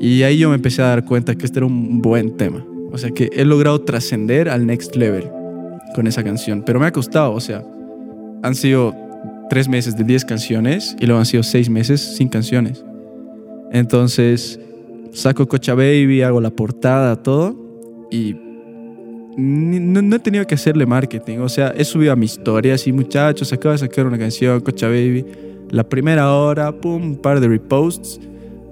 Y ahí yo me empecé a dar cuenta que este era un buen tema. O sea, que he logrado trascender al next level con esa canción. Pero me ha costado, o sea, han sido tres meses de diez canciones y luego han sido seis meses sin canciones. Entonces, saco Cocha Baby, hago la portada, todo, y no, he tenido que hacerle marketing. O sea, he subido a mi historia, así, muchachos, acabo de sacar una canción, Cocha Baby. La primera hora, pum, un par de reposts.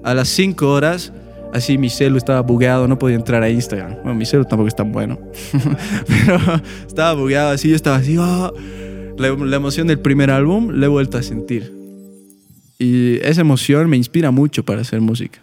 A las cinco horas, así mi celu estaba bugueado, no podía entrar a Instagram. Bueno, mi celu tampoco es tan bueno. Pero estaba bugueado así, yo estaba así, ah". la, la emoción del primer álbum la he vuelto a sentir. Y esa emoción me inspira mucho para hacer música.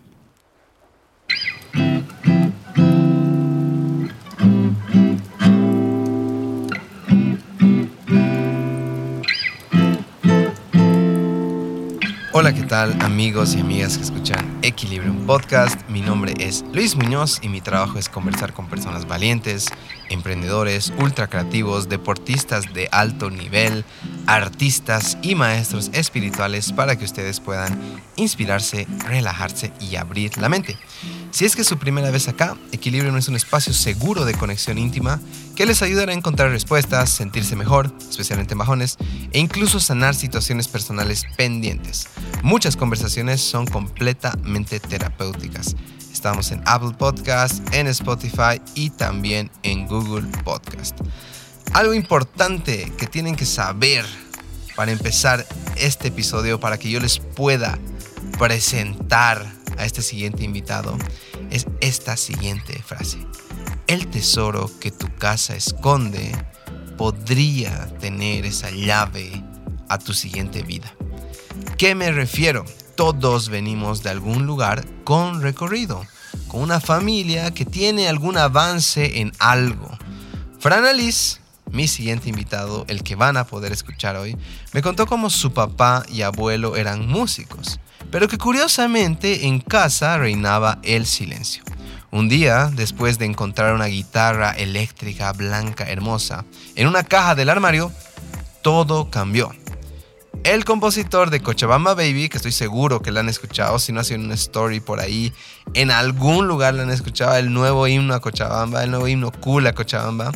Hola, ¿qué tal amigos y amigas que escuchan Equilibrium Podcast? Mi nombre es Luis Muñoz y mi trabajo es conversar con personas valientes, emprendedores, ultra creativos, deportistas de alto nivel, artistas y maestros espirituales para que ustedes puedan inspirarse, relajarse y abrir la mente. Si es que es su primera vez acá, Equilibrium es un espacio seguro de conexión íntima que les ayudará a encontrar respuestas, sentirse mejor, especialmente en bajones, e incluso sanar situaciones personales pendientes. Muchas conversaciones son completamente terapéuticas. Estamos en Apple Podcast, en Spotify y también en Google Podcast. Algo importante que tienen que saber para empezar este episodio, para que yo les pueda presentar a este siguiente invitado es esta siguiente frase. El tesoro que tu casa esconde podría tener esa llave a tu siguiente vida. ¿Qué me refiero? Todos venimos de algún lugar con recorrido, con una familia que tiene algún avance en algo. Fran Alice, mi siguiente invitado, el que van a poder escuchar hoy, me contó cómo su papá y abuelo eran músicos pero que curiosamente en casa reinaba el silencio. Un día, después de encontrar una guitarra eléctrica blanca hermosa en una caja del armario, todo cambió. El compositor de Cochabamba Baby, que estoy seguro que la han escuchado, si no ha sido una story por ahí, en algún lugar la han escuchado, el nuevo himno a Cochabamba, el nuevo himno cool a Cochabamba.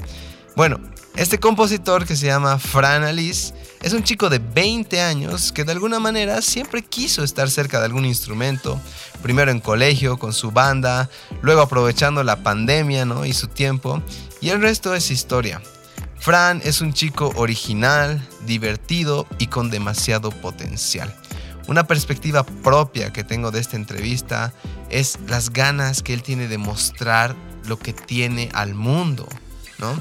Bueno, este compositor que se llama Fran Alice es un chico de 20 años que de alguna manera siempre quiso estar cerca de algún instrumento, primero en colegio con su banda, luego aprovechando la pandemia ¿no? y su tiempo, y el resto es historia. Fran es un chico original, divertido y con demasiado potencial. Una perspectiva propia que tengo de esta entrevista es las ganas que él tiene de mostrar lo que tiene al mundo, ¿no?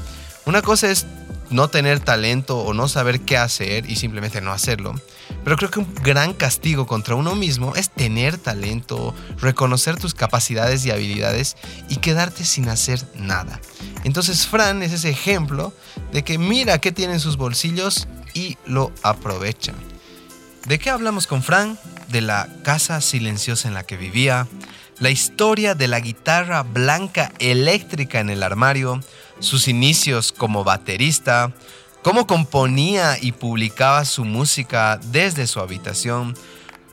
Una cosa es no tener talento o no saber qué hacer y simplemente no hacerlo. Pero creo que un gran castigo contra uno mismo es tener talento, reconocer tus capacidades y habilidades y quedarte sin hacer nada. Entonces Fran es ese ejemplo de que mira qué tiene en sus bolsillos y lo aprovecha. ¿De qué hablamos con Fran? De la casa silenciosa en la que vivía, la historia de la guitarra blanca eléctrica en el armario, sus inicios como baterista, cómo componía y publicaba su música desde su habitación,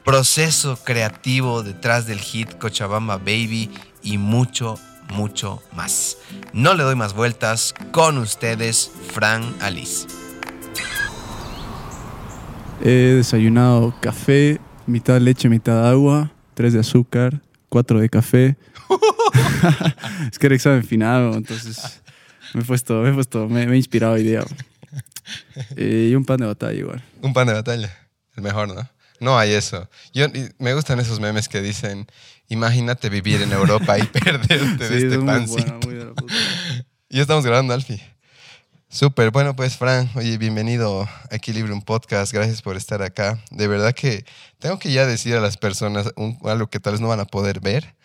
proceso creativo detrás del hit Cochabamba Baby y mucho, mucho más. No le doy más vueltas, con ustedes, Fran Alice. He desayunado café, mitad leche, mitad agua, tres de azúcar, cuatro de café. es que era examen final, entonces me he puesto, me he puesto, me, he inspirado hoy día. Eh, y un pan de batalla igual. Un pan de batalla. El mejor, ¿no? No hay eso. Yo, me gustan esos memes que dicen, imagínate vivir en Europa y perderte de este pancito. y estamos grabando, Alfie. Súper, bueno pues Fran, oye, bienvenido a Equilibrium Podcast, gracias por estar acá. De verdad que tengo que ya decir a las personas algo que tal vez no van a poder ver,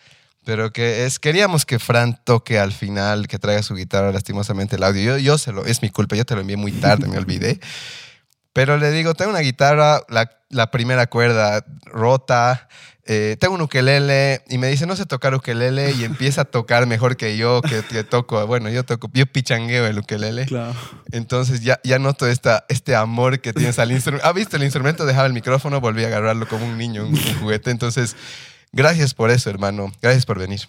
pero que es, queríamos que Fran toque al final, que traiga su guitarra, lastimosamente el audio. Yo, yo se lo, es mi culpa, yo te lo envié muy tarde, me olvidé. Pero le digo, tengo una guitarra, la, la primera cuerda rota, eh, tengo un ukelele y me dice, no sé tocar ukelele y empieza a tocar mejor que yo, que, que toco, bueno, yo toco, yo pichangueo el ukelele. Claro. Entonces ya, ya noto esta, este amor que tienes al instrumento. ¿Ha visto el instrumento? Dejaba el micrófono, volví a agarrarlo como un niño, un, un juguete. Entonces, gracias por eso, hermano. Gracias por venir.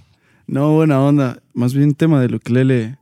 No, buena onda. Más bien tema del ukelele.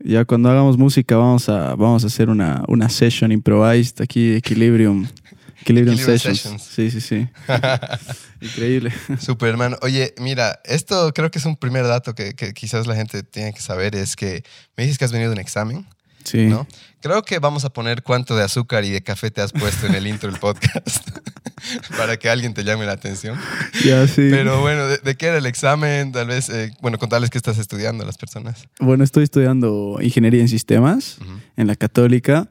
Ya cuando hagamos música vamos a, vamos a hacer una, una session improvised aquí, Equilibrium. Equilibrium, Equilibrium Sessions. Sessions. Sí, sí, sí. Increíble. Super, hermano. Oye, mira, esto creo que es un primer dato que, que quizás la gente tiene que saber, es que me dices que has venido de un examen, Sí. ¿no? Creo que vamos a poner cuánto de azúcar y de café te has puesto en el intro del podcast para que alguien te llame la atención. Ya, sí. Pero bueno, ¿de, de qué era el examen? Tal vez, eh, bueno, contarles qué estás estudiando a las personas. Bueno, estoy estudiando ingeniería en sistemas en la Católica.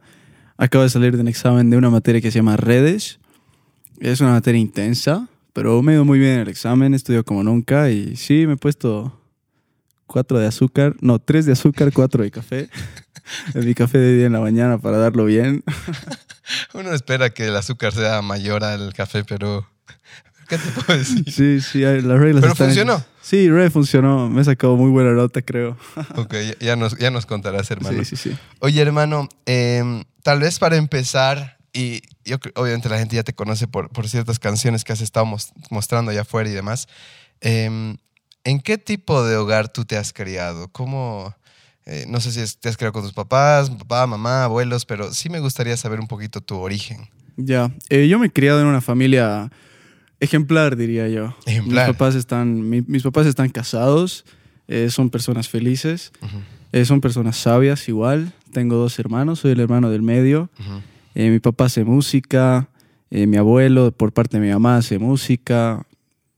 Acabo de salir de un examen de una materia que se llama redes. Es una materia intensa, pero me ha ido muy bien en el examen, estudio como nunca y sí, me he puesto cuatro de azúcar, no, tres de azúcar, cuatro de café. En mi café de día en la mañana para darlo bien. Uno espera que el azúcar sea mayor al café, pero ¿qué te puedo decir? Sí, sí, las reglas ¿Pero están- funcionó? Sí, re funcionó. Me he sacado muy buena nota, creo. Ok, ya- nos, ya nos contarás, hermano. Sí, sí, sí. Oye, hermano, em, tal vez para empezar, y yo obviamente la gente ya te conoce por, por ciertas canciones que has estado mos- mostrando allá afuera y demás. em, ¿En qué tipo de hogar tú te has criado? ¿Cómo, eh, no sé si es- te has criado con tus papás, papá, mamá, abuelos, pero sí me gustaría saber un poquito tu origen. Ya, eh, yo me he criado en una familia ejemplar, diría yo. Ejemplar. Mis papás están, mi- mis papás están casados, eh, son personas felices, son personas sabias igual. Tengo dos hermanos, soy el hermano del medio. mi papá hace música, mi abuelo por parte de mi mamá hace música.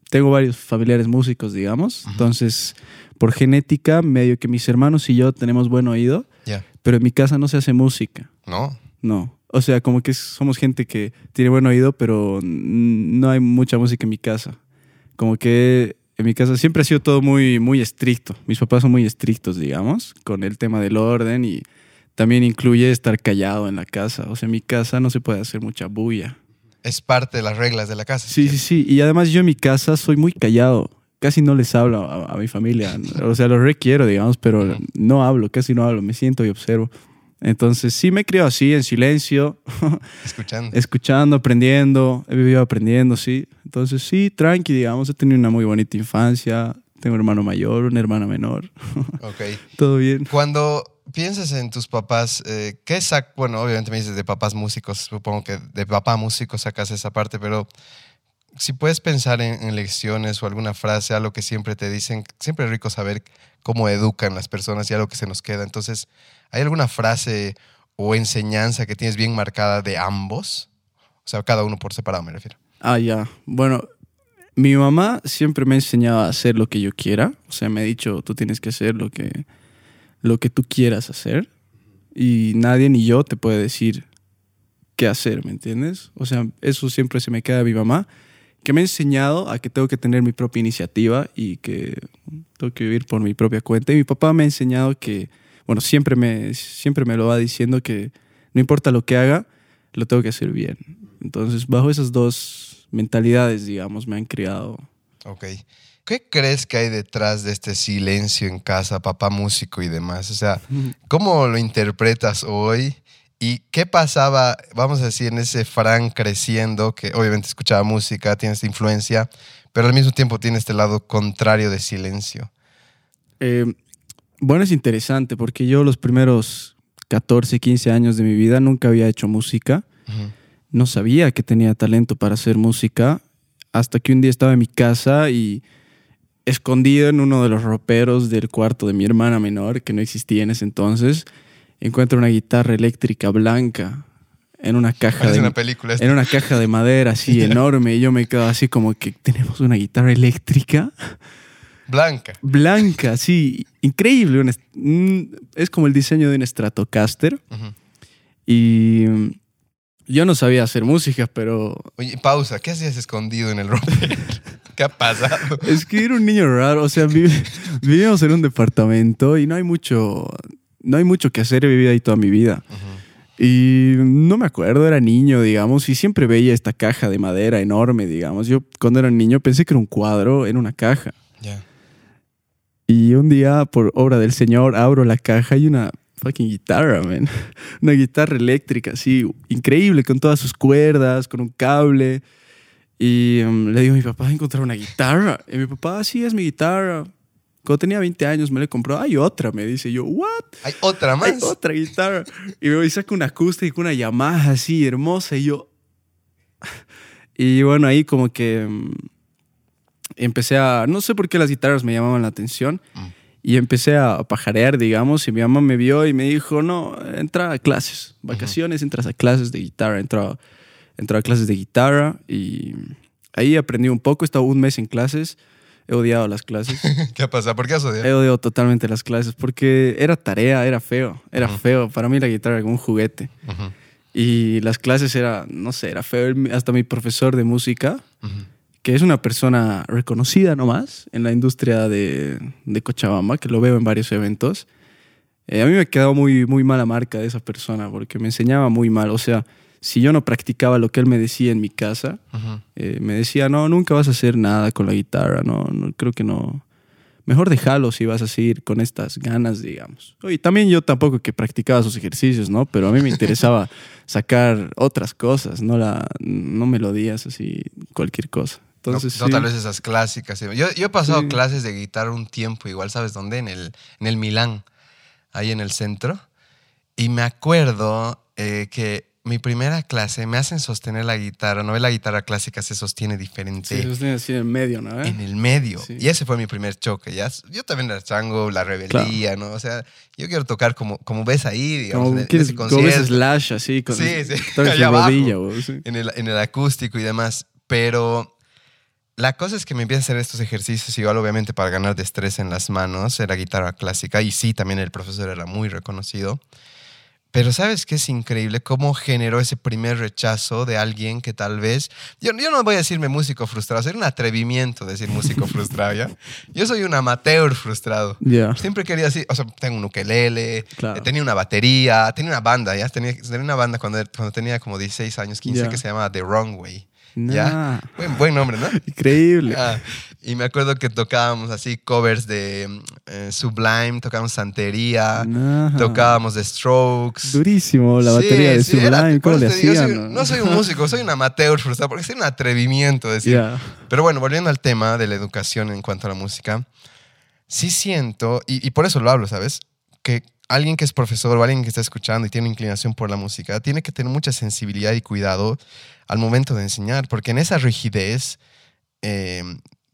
Tengo varios familiares músicos, digamos. Entonces, por genética, medio que mis hermanos y yo tenemos buen oído, pero en mi casa no se hace música. ¿no? No. O sea, como que somos gente que tiene buen oído, pero no hay mucha música en mi casa. Como que en mi casa siempre ha sido todo muy, muy estricto. Mis papás son muy estrictos, digamos, con el tema del orden y también incluye estar callado en la casa. O sea, en mi casa no se puede hacer mucha bulla. Es parte de las reglas de la casa. Sí, sí, sí. Y además yo en mi casa soy muy callado. Casi no les hablo a, a mi familia. O sea, los requiero, digamos, pero Ujú. no hablo, casi no hablo. Me siento y observo. Entonces sí me creo así, en silencio, Escuchando. escuchando, aprendiendo. He vivido aprendiendo, sí. Entonces sí, tranqui, digamos. He tenido una muy bonita infancia. Tengo un hermano mayor, una hermana menor. Ok. Todo bien. Cuando piensas en tus papás, eh, ¿qué sac Bueno, obviamente me dices de papás músicos, supongo que de papá músico sacas esa parte, pero si puedes pensar en, en lecciones o alguna frase, algo que siempre te dicen, siempre es rico saber cómo educan las personas y algo que se nos queda. Entonces, ¿hay alguna frase o enseñanza que tienes bien marcada de ambos? O sea, cada uno por separado me refiero. Ah, ya. Bueno, mi mamá siempre me ha enseñado a hacer lo que yo quiera. O sea, me ha dicho, tú tienes que hacer lo que, lo que tú quieras hacer. Y nadie ni yo te puede decir qué hacer, ¿me entiendes? O sea, eso siempre se me queda de mi mamá, que me ha enseñado a que tengo que tener mi propia iniciativa y que tengo que vivir por mi propia cuenta. Y mi papá me ha enseñado que, bueno, siempre me, siempre me lo va diciendo que no importa lo que haga, lo tengo que hacer bien. Entonces, bajo esas dos mentalidades, digamos, me han criado. Ok. ¿Qué crees que hay detrás de este silencio en casa, papá músico y demás? O sea, ¿cómo lo interpretas hoy? ¿Y qué pasaba, vamos a decir, en ese Fran creciendo, que obviamente escuchaba música, tiene esta influencia, pero al mismo tiempo tiene este lado contrario de silencio? Eh, bueno, es interesante porque yo los primeros 14, 15 años de mi vida nunca había hecho música. No sabía que tenía talento para hacer música hasta que un día estaba en mi casa y escondido en uno de los roperos del cuarto de mi hermana menor, que no existía en ese entonces, encuentro una guitarra eléctrica blanca en una caja Parece de, una película. esta. en una caja de madera así enorme y yo me quedo así como que tenemos una guitarra eléctrica Blanca. blanca, sí, increíble. es como el diseño de un Stratocaster y yo no sabía hacer música, pero Oye, pausa. ¿Qué hacías escondido en el ropero? ¿Qué ha pasado? es que era un niño raro, o sea, vivíamos en un departamento y no hay mucho, no hay mucho que hacer, he vivido ahí toda mi vida. Y no me acuerdo, era niño, digamos, y siempre veía esta caja de madera enorme, digamos. Yo cuando era niño pensé que era un cuadro en una caja. Ya. Y un día, por obra del Señor, abro la caja y una fucking guitarra, man. Una guitarra eléctrica, así, increíble, con todas sus cuerdas, con un cable. Y um, le digo a mi papá, encontrar una guitarra. Y mi papá, "Ah, sí, es mi guitarra. Cuando tenía 20 años me la compró. Hay otra, me dice. yo, ¿what? Hay otra más. Hay otra guitarra. Y me saco una acústica, una Yamaha así, hermosa. Y yo. Y bueno, ahí como que mm, empecé a. No sé por qué las guitarras me llamaban la atención. Mm. Y empecé a pajarear, digamos. Y mi mamá me vio y me dijo: No, entra a clases. Vacaciones, entras a clases de guitarra. Entró, entró a clases de guitarra. Y ahí aprendí un poco. He estado un mes en clases. He odiado las clases. ¿Qué pasa? ¿Por qué has odiado? He odiado totalmente las clases porque era tarea, era feo, era feo. Para mí la guitarra era como un juguete. Y las clases era, no sé, era feo. Hasta mi profesor de música, que es una persona reconocida nomás en la industria de, de Cochabamba, que lo veo en varios eventos. eh, a mí me quedó muy, muy mala marca de esa persona porque me enseñaba muy mal. O sea, si yo no practicaba lo que él me decía en mi casa, eh, me decía, no, nunca vas a hacer nada con la guitarra, no, no creo que no. Mejor déjalo si vas a seguir con estas ganas, digamos. Y también yo tampoco que practicaba sus ejercicios, ¿no? Pero a mí me interesaba sacar otras cosas, no, la, no melodías así, cualquier cosa. Entonces, no, no sí. tal vez esas clásicas. Yo, yo he pasado Sí. clases de guitarra un tiempo, igual, ¿sabes dónde? En el, en el Milán, ahí en el centro. Y me acuerdo eh, que mi primera clase me hacen sostener la guitarra. No la guitarra clásica se sostiene diferente. Sí, eso tiene así en medio, ¿no? En el medio. Sí. Y ese fue mi primer choque. ¿ya? Yo también era chango, la rebeldía, ¿no? O sea, yo quiero tocar como, como ves ahí, digamos, Como, en, quieres- como ves slash así, con Sí, sí, allá abajo. rodilla, sí. en el, en el acústico y demás. Pero la cosa es que me empiezan a hacer estos ejercicios, igual obviamente para ganar destreza en las manos, era guitarra clásica y sí, también el profesor era muy reconocido. Pero sabes que es increíble cómo generó ese primer rechazo de alguien que tal vez, yo, yo no voy a decirme músico frustrado, sería un atrevimiento decir músico frustrado, ¿ya? Yo soy un amateur frustrado. Ya. Siempre quería decir, o sea, tengo un ukelele, Claro. tenía una batería, tenía una banda, ya tenía, tenía una banda cuando, cuando tenía como 16 años, 15, Ya. que se llamaba The Wrong Way. Nah. ¿Ya? Buen, buen nombre, ¿no? Increíble. Ah, y me acuerdo que tocábamos así covers de eh, Sublime, tocábamos Santería, tocábamos The Strokes. Durísimo la Sí, batería de sí, Sublime, ¿cómo le digo, hacían? soy- no soy un músico, soy un amateur frustrado, porque es un atrevimiento decir. Ya. Pero bueno, volviendo al tema de la educación en cuanto a la música, sí siento, y, y por eso lo hablo, ¿sabes? Que alguien que es profesor o alguien que está escuchando y tiene inclinación por la música, tiene que tener mucha sensibilidad y cuidado al momento de enseñar, porque en esa rigidez eh,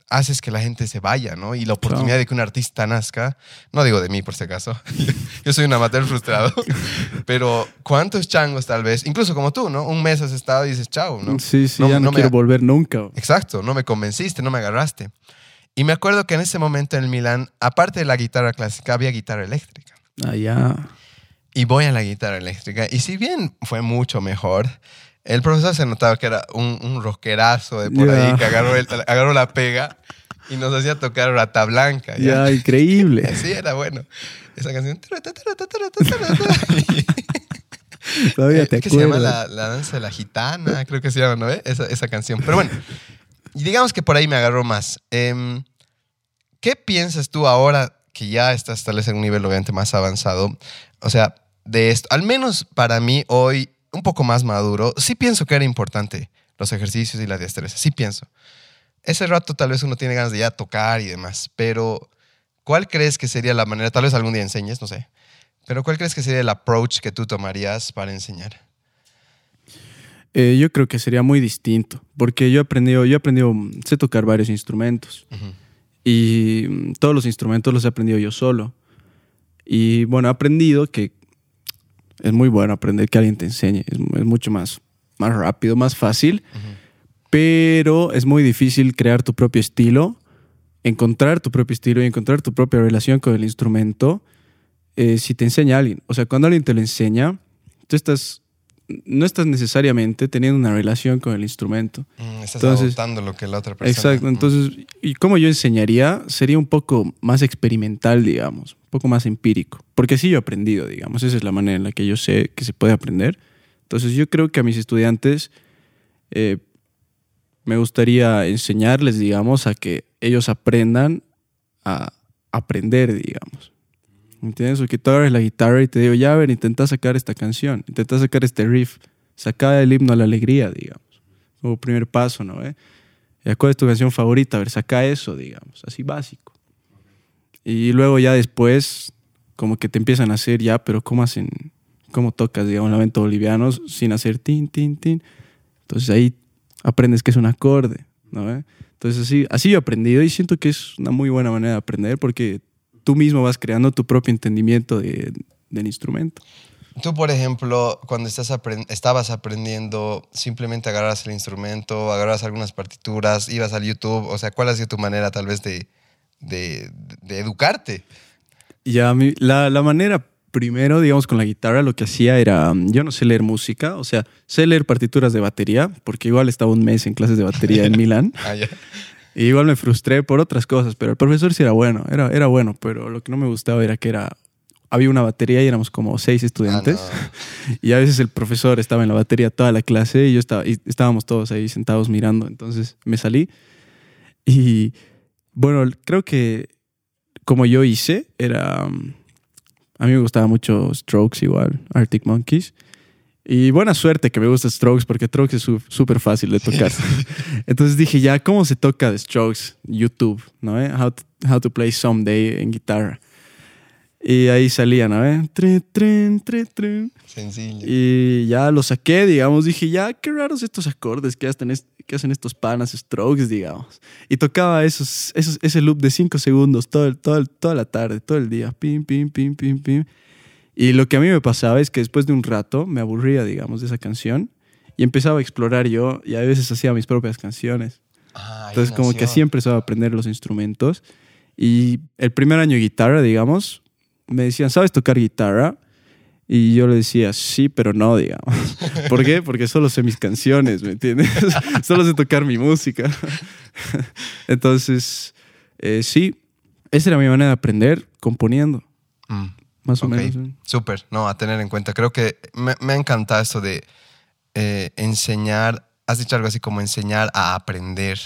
haces que la gente se vaya, ¿no? Y la oportunidad Claro. de que un artista nazca, no digo de mí por si acaso, yo soy un amateur frustrado, pero ¿cuántos changos tal vez, incluso como tú, ¿no? Un mes has estado y dices, chao, ¿no? Sí, sí, No- ya no, no me- quiero volver nunca. Exacto, no me convenciste, no me agarraste. Y me acuerdo que en ese momento en el Milán, aparte de la guitarra clásica, había guitarra eléctrica. Ya. Y voy a la guitarra eléctrica. Y si bien fue mucho mejor, el profesor se notaba que era un, un rockerazo de por Ya. ahí, que agarró, el- agarró la pega y nos hacía tocar Rata Blanca. Ya, increíble. Sí, era bueno. Esa canción. Todavía te ¿Qué se llama acuerdas. la, la danza de la gitana? Creo que se llama, ¿no? ¿Eh? Esa, esa canción. Pero bueno, digamos que por ahí me agarró más. Em, ¿Qué piensas tú ahora que ya estás tal vez en un nivel obviamente más avanzado? O sea, de esto, al menos para mí hoy, un poco más maduro, sí pienso que era importante los ejercicios y la destreza, sí pienso. Ese rato tal vez uno tiene ganas de ya tocar y demás, pero ¿cuál crees que sería la manera, tal vez algún día enseñes, no sé, pero cuál crees que sería el approach que tú tomarías para enseñar? Eh, yo creo que sería muy distinto, porque yo he aprendido, yo he aprendido, mm, sé tocar varios instrumentos. Y mm, todos los instrumentos los he aprendido yo solo. Y bueno, he aprendido que es muy bueno aprender que alguien te enseñe, es, es mucho más, más rápido, más fácil, pero es muy difícil crear tu propio estilo, encontrar tu propio estilo y encontrar tu propia relación con el instrumento eh, si te enseña alguien. O sea, cuando alguien te lo enseña, tú estás, no estás necesariamente teniendo una relación con el instrumento. Mm, estás Entonces- adoptando lo que la otra persona. Exacto, Mm. entonces, y como yo enseñaría, sería un poco más experimental, digamos, poco más empírico. Porque sí yo he aprendido, digamos, esa es la manera en la que yo sé que se puede aprender. Entonces yo creo que a mis estudiantes eh, me gustaría enseñarles, digamos, a que ellos aprendan a aprender, digamos. ¿Entiendes? O que tú abres la guitarra y te digo, ya, a ver, intenta sacar esta canción, intenta sacar este riff, saca el himno a la alegría, digamos. Como primer paso, ¿no? ¿Eh? ¿Cuál es tu canción favorita? A ver, saca eso, digamos, así básico. Y luego ya después, como que te empiezan a hacer ya, pero ¿cómo hacen? ¿Cómo tocas, digamos, lamento boliviano sin hacer tin, tin, tin? Entonces ahí aprendes que es un acorde, ¿no? ¿Eh? Entonces así, así yo he aprendido y siento que es una muy buena manera de aprender porque tú mismo vas creando tu propio entendimiento de, del instrumento. Tú, por ejemplo, cuando estás estabas aprendiendo, simplemente agarras el instrumento, agarras algunas partituras, ibas al YouTube, o sea, ¿cuál ha sido tu manera tal vez de, de, de educarte? Ya, la, la manera primero, digamos, con la guitarra lo que hacía era, yo no sé leer música, o sea, sé leer partituras de batería, porque igual estaba un mes en clases de batería en Milán. ah, y igual me frustré por otras cosas, pero el profesor sí era bueno, era, era bueno, pero lo que no me gustaba era que era, había una batería y éramos como seis estudiantes. Ah, y a veces el profesor estaba en la batería toda la clase y yo estaba, y estábamos todos ahí sentados mirando. Entonces me salí. Y bueno, creo que como yo hice, era a mí me gustaba mucho Strokes igual, Arctic Monkeys. Y buena suerte que me gusta Strokes porque Strokes es súper fácil de tocar. Entonces dije, ya, ¿cómo se toca de Strokes? YouTube, ¿no? ¿Eh? How, to, how to play Someday en guitarra. Y ahí salían, ¿no? ¿Eh? Tren, tren, tren. Sencillo. Y ya lo saqué, digamos. Dije, ya, qué raros estos acordes que hacen, que hacen estos panas strokes, digamos. Y tocaba esos, esos, ese loop de cinco segundos todo, todo, toda la tarde, todo el día. Pim, pim, pim, pim, pim. Y lo que a mí me pasaba es que después de un rato me aburría, digamos, de esa canción. Y empezaba a explorar yo. Y a veces hacía mis propias canciones. Ah, Entonces, como que así empezaba a aprender los instrumentos. Y el primer año de guitarra, digamos, me decían, ¿sabes tocar guitarra? Y yo le decía, sí, pero no, digamos. ¿Por qué? Porque solo sé mis canciones, ¿me entiendes? solo sé tocar mi música. Entonces, eh, sí, esa era mi manera de aprender, componiendo. Mm, más o menos. Súper, no, a tener en cuenta. Creo que me, me ha encantado esto de eh, enseñar, has dicho algo así como enseñar a aprender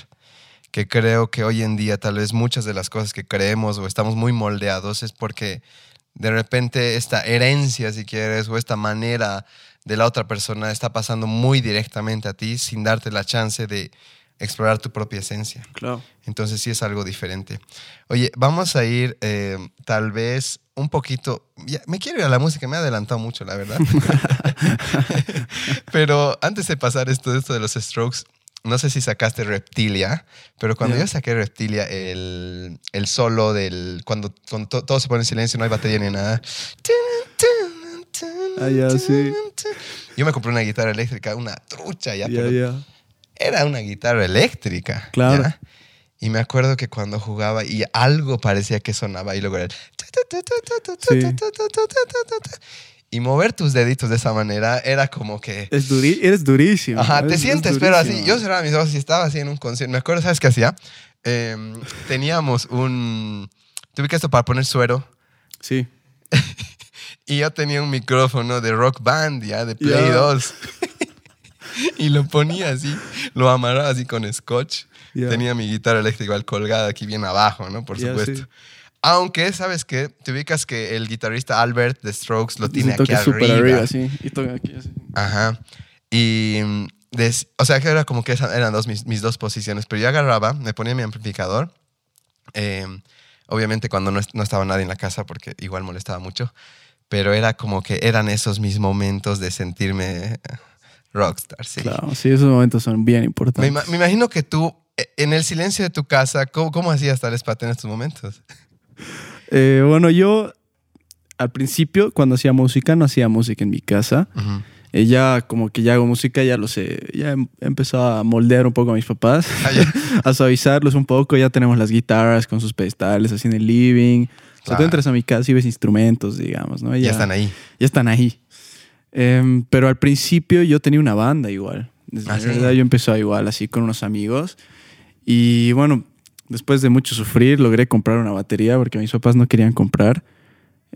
que creo que hoy en día tal vez muchas de las cosas que creemos o estamos muy moldeados es porque de repente esta herencia, si quieres, o esta manera de la otra persona está pasando muy directamente a ti sin darte la chance de explorar tu propia esencia. Claro. Entonces sí es algo diferente. Oye, vamos a ir eh, tal vez un poquito... me quiero ir a la música, me ha adelantado mucho, la verdad. Pero antes de pasar esto, esto de los strokes, no sé si sacaste Reptilia, pero cuando yo saqué Reptilia, el, el solo del. Cuando, todo se pone en silencio, no hay batería ni nada. Ah, sí. Yo me compré una guitarra eléctrica, una trucha ya, pero era una guitarra eléctrica. Claro. Y me acuerdo que cuando jugaba y algo parecía que sonaba y luego era y mover tus deditos de esa manera era como que... Es eres durísimo. Ajá, te sientes, pero así. Yo cerraba mis ojos y estaba así en un concierto. Me acuerdo, ¿sabes qué hacía? Em, teníamos un... Tuve que esto para poner suero. Sí. y yo tenía un micrófono de rock band, ya, de Play 2. y lo ponía así, lo amarraba así con scotch. Tenía mi guitarra eléctrica colgada aquí bien abajo, ¿no? Por supuesto. Aunque, ¿sabes qué? Te ubicas que el guitarrista Albert de Strokes lo tiene aquí arriba. arriba sí. Y toca aquí así. Ajá. Y, o sea, que era como que eran dos, mis, dos posiciones. Pero yo agarraba, me ponía mi amplificador. Em, obviamente cuando no, no, estaba nadie en la casa, porque igual molestaba mucho. Pero era como que eran esos mis momentos de sentirme rockstar, sí. Claro, sí, esos momentos son bien importantes. Me, imagino que tú, e, en el silencio de tu casa, ¿cómo, cómo hacías tal para tener estos momentos? Eh, bueno, yo al principio, cuando hacía música, no hacía música en mi casa. Ella eh, como que ya hago música, ya lo sé, ya he empezado a moldear un poco a mis papás, ah, a suavizarlos un poco. Ya tenemos las guitarras con sus pedestales así en el living. O sea, tú entras a mi casa y ves instrumentos, digamos, ¿no? Ya, están ahí. Ya están ahí. Em, pero al principio yo tenía una banda igual. Desde ¿Ah, verdad yo empecé igual, así con unos amigos. Y bueno, después de mucho sufrir, logré comprar una batería porque mis papás no querían comprar.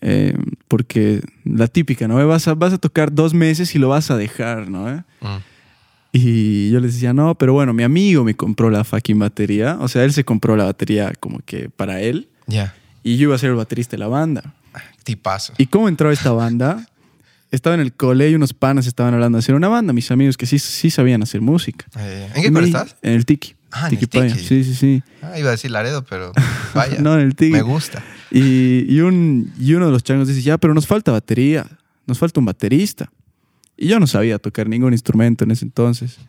Eh, porque la típica, ¿no? Vas a, vas a tocar dos meses y lo vas a dejar, ¿no? Mm. Y yo les decía, no, pero bueno, mi amigo me compró la fucking batería. O sea, él se compró la batería como que para él. Ya. Y yo iba a ser el baterista de la banda. Tipazo. ¿Y cómo entró esta banda? Estaba en el cole y unos panas estaban hablando de hacer una banda, mis amigos que sí, sí sabían hacer música. Ah, ya. ¿En qué cole estás? En el Tiki. Ah, en el Paya. Tiki. Sí, sí, sí. Ah, iba a decir Laredo, pero vaya. No, en el Tiki. Me gusta. Y, y un, y uno de los changos dice, ya, pero nos falta batería, nos falta un baterista. Y yo no sabía tocar ningún instrumento en ese entonces.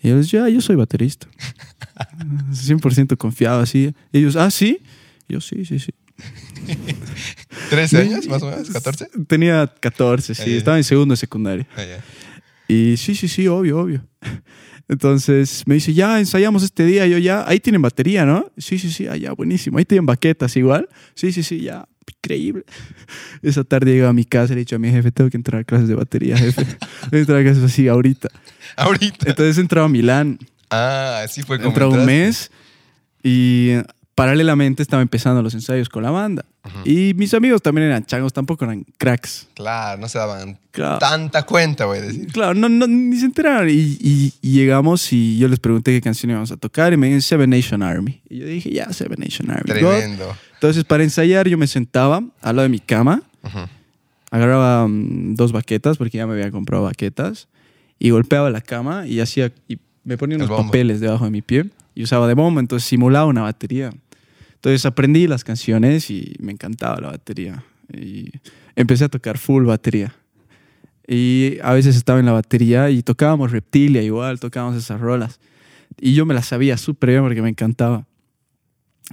Y les ya, yo soy baterista. 100% confiado así. Y ellos, ah, ¿sí? Y yo, sí, sí, sí. ¿13 años, más o menos? ¿14? Tenía 14, sí. Ah, ya. Estaba en segundo de secundaria. Ah, ya. Y sí, sí, sí, obvio, obvio. Entonces me dice, ya ensayamos este día. Y yo, ya, ahí tienen batería, ¿no? Sí, sí, sí, allá, buenísimo. Ahí tienen baquetas igual. Sí, sí, sí, ya, increíble. Esa tarde llego a mi casa y le he dicho a mi jefe, tengo que entrar a clases de batería, jefe. Tengo que entrar a clases así ahorita. Ahorita. Entonces he entrado a Milán. Ah, así fue He como entrado un mes y paralelamente estaba empezando los ensayos con la banda. Y mis amigos también eran changos, tampoco eran cracks. Claro, no se daban Claro. tanta cuenta, voy a decir. Claro, no, no, ni se enteraron. Y, y- y llegamos y yo les pregunté qué canción íbamos a tocar y me dijeron Seven Nation Army. Y yo dije, ya, Seven Nation Army. Tremendo. Entonces, para ensayar, yo me sentaba al lado de mi cama, agarraba mm, dos baquetas, porque ya me había comprado baquetas, y golpeaba la cama y hacía. Y me ponía unos papeles debajo de mi pie y usaba de bomba, entonces simulaba una batería. Entonces aprendí las canciones y me encantaba la batería. Y empecé a tocar full batería. Y a veces estaba en la batería y tocábamos Reptilia igual, tocábamos esas rolas. Y yo me las sabía súper bien porque me encantaba.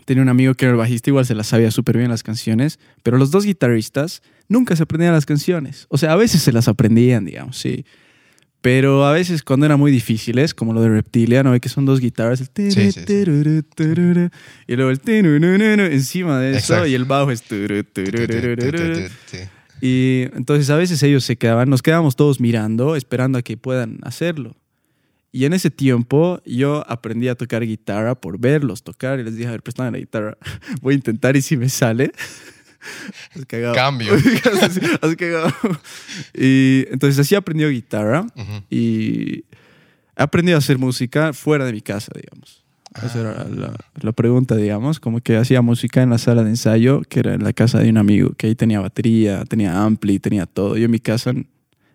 Tenía un amigo que era el bajista, igual se las sabía súper bien las canciones, pero los dos guitarristas nunca se aprendían las canciones. O sea, a veces se las aprendían, digamos, sí. Pero a veces cuando eran muy difíciles, como lo de Reptilia, ¿no? Que son dos guitarras, el Sí, sí, sí. y luego el encima de eso, Exacto. y el bajo es. Y entonces a veces ellos se quedaban, nos quedábamos todos mirando, esperando a que puedan hacerlo. Y en ese tiempo yo aprendí a tocar guitarra por verlos tocar y les dije, a ver, préstame la guitarra, voy a intentar y si me sale. Has cagado. Cambio. Has- has cagado. Y entonces así aprendió guitarra Ujú. y he aprendido a hacer música fuera de mi casa, digamos. Esa era la, la pregunta, digamos, como que hacía música en la sala de ensayo, que era en la casa de un amigo, que ahí tenía batería, tenía ampli, tenía todo. Yo en mi casa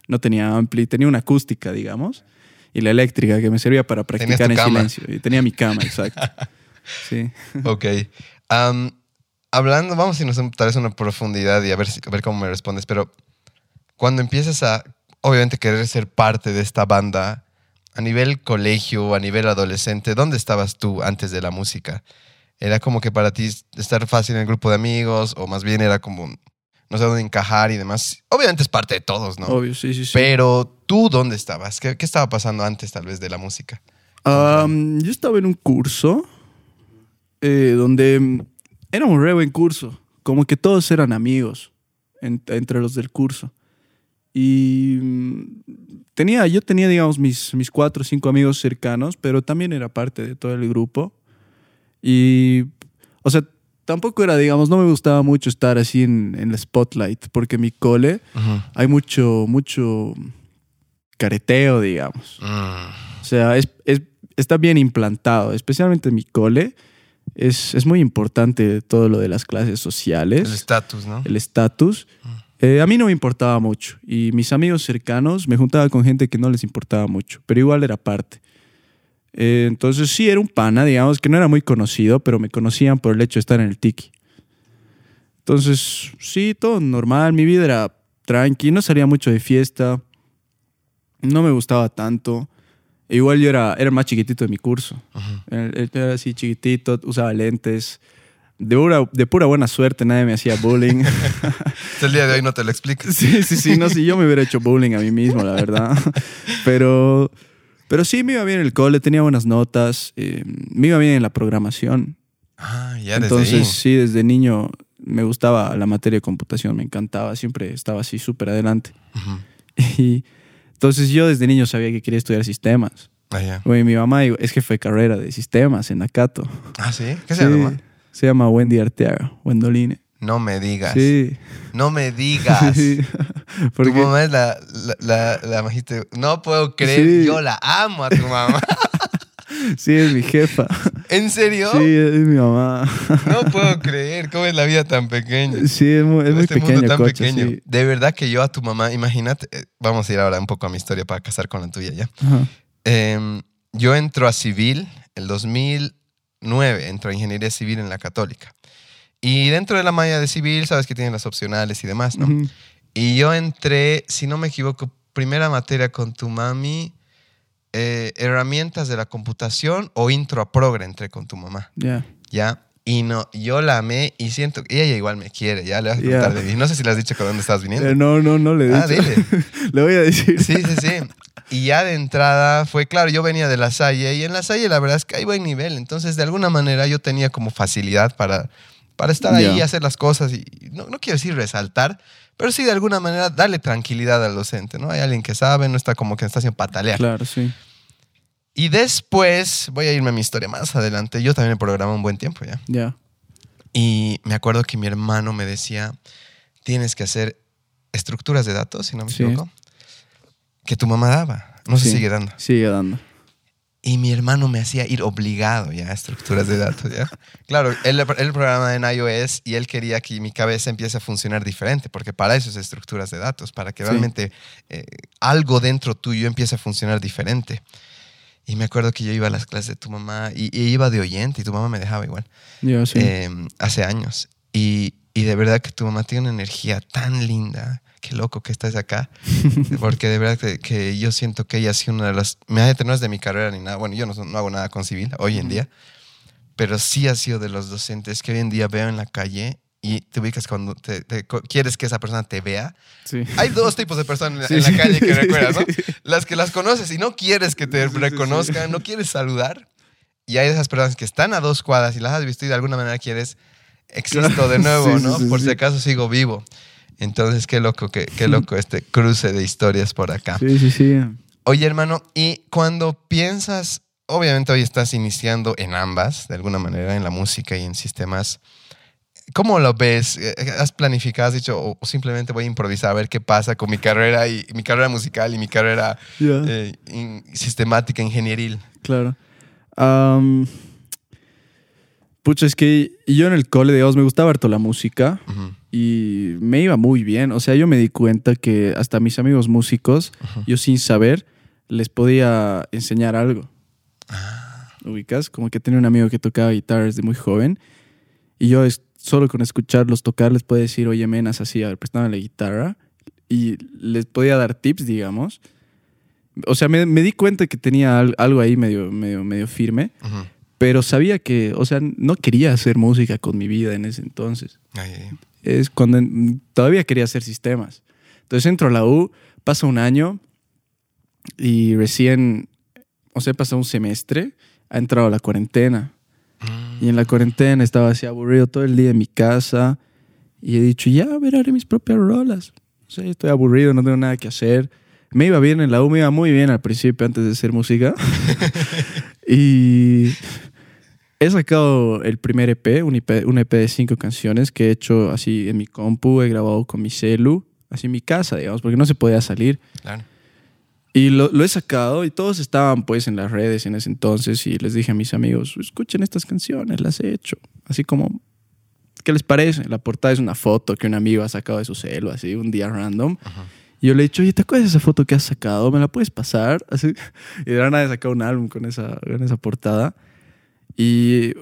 no tenía ampli, tenía una acústica, digamos, y la eléctrica que me servía para practicar en cama. silencio. Y tenía mi cama, exacto. Sí. Ok. Am, hablando, vamos a irnos tal vez a una profundidad y a ver, si- a ver cómo me respondes, pero cuando empiezas a, obviamente, querer ser parte de esta banda, a nivel colegio, a nivel adolescente, ¿dónde estabas tú antes de la música? ¿Era como que para ti estar fácil en el grupo de amigos o más bien era como, no sé dónde encajar y demás? Obviamente es parte de todos, ¿no? Obvio, sí, sí, sí. Pero tú, ¿dónde estabas? ¿Qué, qué estaba pasando antes tal vez de la música? Yo estaba en un curso eh, donde era un re buen curso. Como que todos eran amigos en- entre los del curso. Y mm, tenía, yo tenía, digamos, mis, mis cuatro o cinco amigos cercanos, pero también era parte de todo el grupo. Y, o sea, tampoco era, digamos, no me gustaba mucho estar así en, en el spotlight, porque en mi cole hay mucho, mucho careteo, digamos. Mm. O sea, es, es- está bien implantado, especialmente en mi cole. Es, es muy importante todo lo de las clases El sociales, estatus, ¿no? el estatus. Eh, a mí no me importaba mucho y mis amigos cercanos me juntaba con gente que no les importaba mucho, pero igual era parte. Eh, entonces sí, era un pana, digamos, que no era muy conocido, pero me conocían por el hecho de estar en el tiki. Entonces, sí, todo normal, mi vida era tranqui, no salía mucho de fiesta, no me gustaba tanto. E Igual yo era, era el más chiquitito de mi curso. Ujú. Era, así chiquitito, usaba lentes. De pura, de pura buena suerte nadie me hacía bullying. El día de hoy no te lo explico. sí, sí, sí, no sé, yo me hubiera hecho bullying a mí mismo, la verdad. Pero, pero sí me iba bien en el cole, tenía buenas notas, eh, me iba bien en la programación. Ah, ya desde Entonces, ahí. sí, desde niño me gustaba la materia de computación, me encantaba, siempre estaba así súper adelante. Y entonces yo desde niño sabía que quería estudiar sistemas. Ah, ya. Güey, mi mamá es jefe de carrera de sistemas en Nacato. Ah, sí. ¿Qué se llama? Se llama Wendy Arteaga, Wendoline. No me digas. Sí. No me digas. Sí. Tu mamá es la, la, la, la majiste- No puedo creer, Sí. yo la amo a tu mamá. sí, es mi jefa. ¿En serio? Sí, es mi mamá. No puedo creer, ¿cómo es la vida tan pequeña? Sí, es muy, es muy este mundo pequeño, tan pequeño. sí. De verdad que yo a tu mamá, imagínate, eh, vamos a ir ahora un poco a mi historia para casar con la tuya ya. Em, yo entro a civil el 2009, entro a ingeniería civil en la católica. Y dentro de la malla de civil, sabes que tienen las opcionales y demás, ¿no? Y yo entré, si no me equivoco, primera materia con tu mami, eh, herramientas de la computación o intro a progre entré con tu mamá, Ya. ¿ya? Y no, yo la amé y siento que ella igual me quiere, ya le vas a Ya. preguntar de mí. No sé si le has dicho con dónde estás viniendo. Eh, no, no, no le he Ah, dicho. dile. le voy a decir. Sí, sí, sí. Y ya de entrada fue claro, yo venía de la Salle y en la Salle la verdad es que hay buen nivel. Entonces, de alguna manera yo tenía como facilidad para, para estar ahí y hacer las cosas. Y no, no quiero decir resaltar, pero sí de alguna manera darle tranquilidad al docente, ¿no? Hay alguien que sabe, no está como que está haciendo patalear. Claro, sí. Y después, voy a irme a mi historia más adelante. Yo también programé un buen tiempo ya. Ya. Y me acuerdo que mi hermano me decía, tienes que hacer estructuras de datos, si no me Sí. equivoco, que tu mamá daba. No se sigue dando. Sigue dando. Y mi hermano me hacía ir obligado ya a estructuras de datos, ¿ya? Claro, él, él programa en iOS y él quería que mi cabeza empiece a funcionar diferente, porque para eso es estructuras de datos, para que Sí. realmente eh, algo dentro tuyo empiece a funcionar diferente. Y me acuerdo que yo iba a las clases de tu mamá y, y iba de oyente y tu mamá me dejaba igual, Yo sí. eh, hace años. Y, y de verdad que tu mamá tiene una energía tan linda. Qué loco que estás acá. Porque de verdad que, que yo siento que ella ha sido una de las... Me no es de mi carrera ni nada. Bueno, yo no, no hago nada con civil hoy en día. Pero sí ha sido de los docentes que hoy en día veo en la calle y te ubicas cuando te- te- quieres que esa persona te vea. sí. Hay dos tipos de personas en la- Sí, en la sí. calle que recuerdas, ¿no? Las que las conoces y no quieres que te reconozcan, no quieres saludar. Y hay esas personas que están a dos cuadras y las has visto y de alguna manera quieres, existo de nuevo, Sí, ¿no? sí, Por si acaso sigo vivo. Entonces, qué loco, qué, qué loco este cruce de historias por acá. Sí, sí, sí. Oye, hermano, y cuando piensas, obviamente hoy estás iniciando en ambas, de alguna manera, en la música y en sistemas. ¿Cómo lo ves? Eh, ¿Has planificado, has dicho, o simplemente voy a improvisar a ver qué pasa con mi carrera y mi carrera musical y mi carrera Ya. eh, in- sistemática, ingenieril? Claro. Pucha, es que yo en el cole, digamos, me gustaba harto la música y me iba muy bien. O sea, yo me di cuenta que hasta mis amigos músicos, yo sin saber, les podía enseñar algo. Ah, ¿Ubicas? Como que tenía un amigo que tocaba guitarra desde muy joven y yo solo con escucharlos tocar les podía decir, oye, menas, así, a ver, préstame la guitarra y les podía dar tips, digamos. O sea, me, me di cuenta que tenía al- algo ahí medio, medio, medio firme, ujú. Pero sabía que, o sea, no quería hacer música con mi vida en ese entonces. Ay, ay, ay. Es cuando todavía quería hacer sistemas. Entonces entro a la U, pasa un año y recién, o sea, pasa un semestre, ha entrado la cuarentena. Mm, Y en la cuarentena estaba así aburrido todo el día en mi casa. Y he dicho, ya, a ver, haré mis propias rolas. O sea, estoy aburrido, no tengo nada que hacer. Me iba bien en la U, me iba muy bien al principio antes de hacer música. y he sacado el primer EP un, EP, un EP de cinco canciones que he hecho así en mi compu, he grabado con mi celu, así en mi casa, digamos, porque no se podía salir. Claro. Y lo, lo he sacado y todos estaban pues en las redes en ese entonces y les dije a mis amigos, escuchen estas canciones, las he hecho. Así como, ¿qué les parece? La portada es una foto que un amigo ha sacado de su celo, así, un día random. Ujú. Y yo le he dicho, oye, ¿te acuerdas de esa foto que has sacado? ¿Me la puedes pasar? Así. Y de la nada he sacado un álbum con esa, con esa portada. Y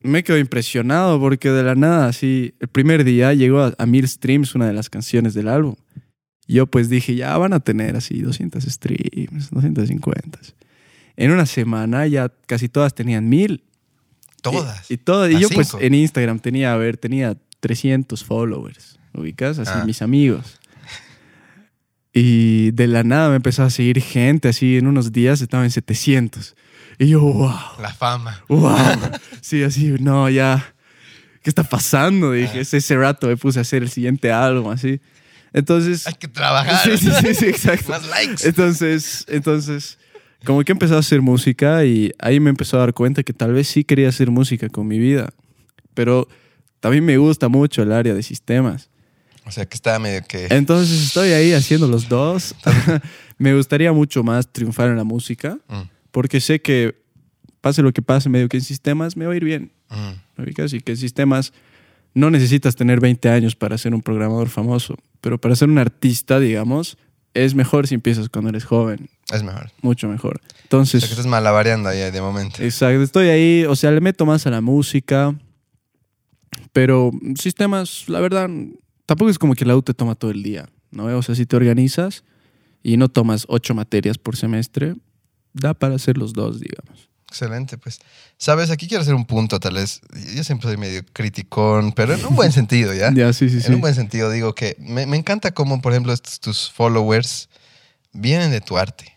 me quedo impresionado porque de la nada, así, el primer día llegó a, a mil streams una de las canciones del álbum. Yo pues dije, ya van a tener así 200 streams, 250. En una semana ya casi todas tenían mil. Todas. Y, y, todo, y yo pues en Instagram tenía, a ver, tenía 300 followers, ubicas, así Ah. mis amigos. Y de la nada me empezó a seguir gente, así en unos días estaba en 700. Y yo, wow, La fama. wow. Sí, así, no, ya, ¿qué está pasando? Dije, ese, ese rato me puse a hacer el siguiente álbum, así. Entonces... Hay que trabajar. Sí, sí, sí, sí, exacto. Más likes. Entonces, entonces, como que empecé a hacer música y ahí me empezó a dar cuenta que tal vez sí quería hacer música con mi vida. Pero también me gusta mucho el área de sistemas. O sea, que está medio que... Entonces estoy ahí haciendo los dos. me gustaría mucho más triunfar en la música, Mm, porque sé que pase lo que pase, medio que en sistemas me va a ir bien. ¿me ubicas? Y que en sistemas no necesitas tener 20 años para ser un programador famoso, pero para ser un artista, digamos, es mejor si empiezas cuando eres joven, Es mejor. mucho mejor. O sea, Entonces, que estás malabareando ahí de momento. exacto, estoy ahí, o sea, le meto más a la música, pero sistemas, la verdad, tampoco es como que la U te toma todo el día, ¿no? O sea, si te organizas y no tomas ocho materias por semestre, da para hacer los dos, digamos. Excelente, pues. Sabes, aquí quiero hacer un punto, tal vez. Yo siempre soy medio criticón, pero en un buen sentido, ¿ya? Ya, sí, sí, sí. En un buen sentido, digo que me, me encanta cómo, por ejemplo, estos, tus followers vienen de tu arte,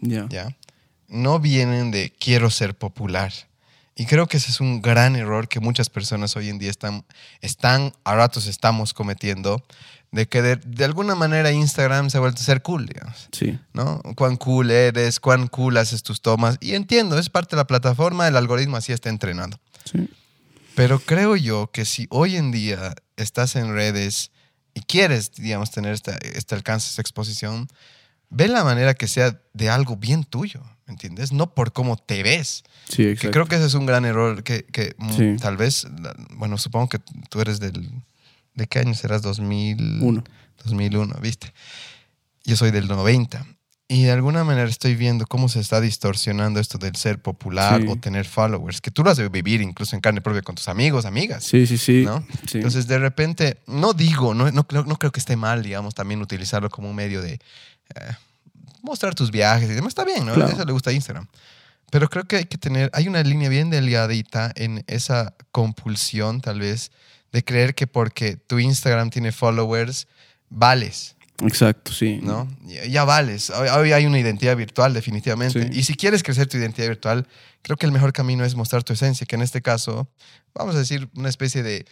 Ya. ¿ya? No vienen de quiero ser popular. Y creo que ese es un gran error que muchas personas hoy en día están, están a ratos estamos cometiendo, de que de, de alguna manera Instagram se ha vuelto a ser cool, digamos. Sí. ¿no? Cuán cool eres, cuán cool haces tus tomas. Y entiendo, es parte de la plataforma, el algoritmo así está entrenado. Sí. Pero creo yo que si hoy en día estás en redes y quieres, digamos, tener esta- este alcance, esta exposición, ve la manera que sea de algo bien tuyo, ¿me entiendes? No por cómo te ves. Sí, Que exacto. creo que ese es un gran error que, que, Sí. tal vez, bueno, supongo que tú eres del... ¿De qué año serás? 2000... Uno. 2001, ¿viste? Yo soy del 90. Y de alguna manera estoy viendo cómo se está distorsionando esto del ser popular Sí. o tener followers, que tú lo has de vivir incluso en carne propia con tus amigos, amigas. Sí, sí, sí. ¿no? Sí. Entonces, de repente, no digo, no, no, creo- no creo que esté mal, digamos, también utilizarlo como un medio de eh, mostrar tus viajes y demás. Está bien, ¿no? Claro. Eso le gusta a Instagram. Pero creo que hay que tener, hay una línea bien delgadita en esa compulsión, tal vez, de creer que porque tu Instagram tiene followers, vales, Exacto, sí. ¿no? Ya, ya vales. Hoy, hoy hay una identidad virtual, definitivamente. Sí. Y si quieres crecer tu identidad virtual, creo que el mejor camino es mostrar tu esencia, que en este caso, vamos a decir, una especie de,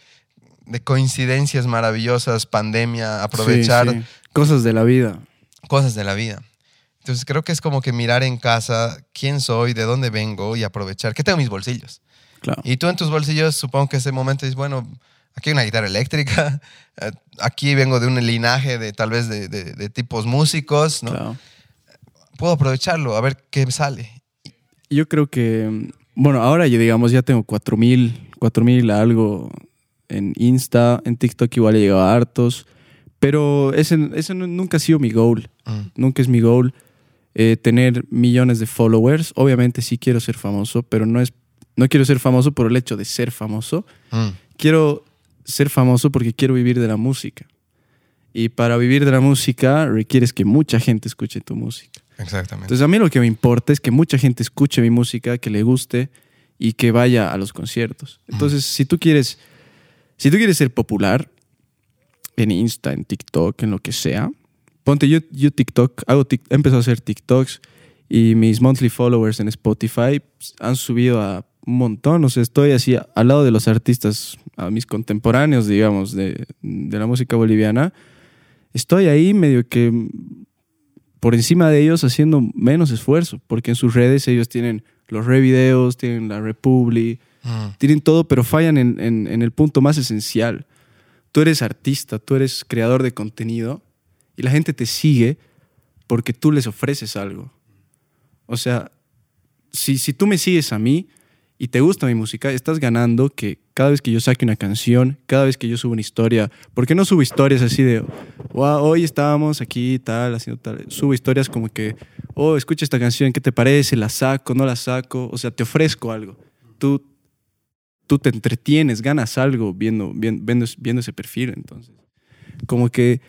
de coincidencias maravillosas, pandemia, aprovechar Sí, sí. Cosas de la vida. cosas de la vida. Entonces creo que es como que mirar en casa quién soy, de dónde vengo y aprovechar. ¿Qué tengo en mis bolsillos? Claro. Y tú en tus bolsillos, supongo que ese momento dices, bueno, aquí hay una guitarra eléctrica, eh, aquí vengo de un linaje de tal vez de, de- de tipos músicos, ¿no? Claro. Puedo aprovecharlo, a ver qué sale. Yo creo que, bueno, ahora ya digamos, ya tengo 4000, 4000 algo en Insta, en TikTok igual he llegado a hartos, pero ese, ese nu- nunca ha sido mi goal, Mm, nunca es mi goal eh, tener millones de followers. Obviamente sí quiero ser famoso, pero no es, no quiero ser famoso por el hecho de ser famoso. mm, Quiero ser famoso porque quiero vivir de la música. Y para vivir de la música requieres que mucha gente escuche tu música. exactamente. Entonces a mí lo que me importa es que mucha gente escuche mi música, que le guste y que vaya a los conciertos. Entonces, si tú quieres si tú quieres ser popular en Insta, en TikTok, en lo que sea, ponte yo yo TikTok, hago tic- he empezado a hacer TikToks y mis monthly followers en Spotify pues, han subido a un montón, o sea, estoy así al lado de los artistas, a mis contemporáneos, digamos, de, de la música boliviana. Estoy ahí medio que por encima de ellos haciendo menos esfuerzo, porque en sus redes ellos tienen los revideos, tienen la Republi, Mm, tienen todo, pero fallan en, en- en el punto más esencial. Tú eres artista, tú eres creador de contenido y la gente te sigue porque tú les ofreces algo. O sea, si, si tú me sigues a mí y te gusta mi música, estás ganando que cada vez que yo saque una canción, cada vez que yo subo una historia, porque no subo historias así de, wow, hoy estábamos aquí, tal, haciendo tal. Subo historias como que, oh, escucha esta canción, ¿qué te parece? ¿La saco? ¿No la saco? O sea, te ofrezco algo. Tú, tú te entretienes, ganas algo viendo, viendo, viendo, viendo ese perfil. Entonces, como que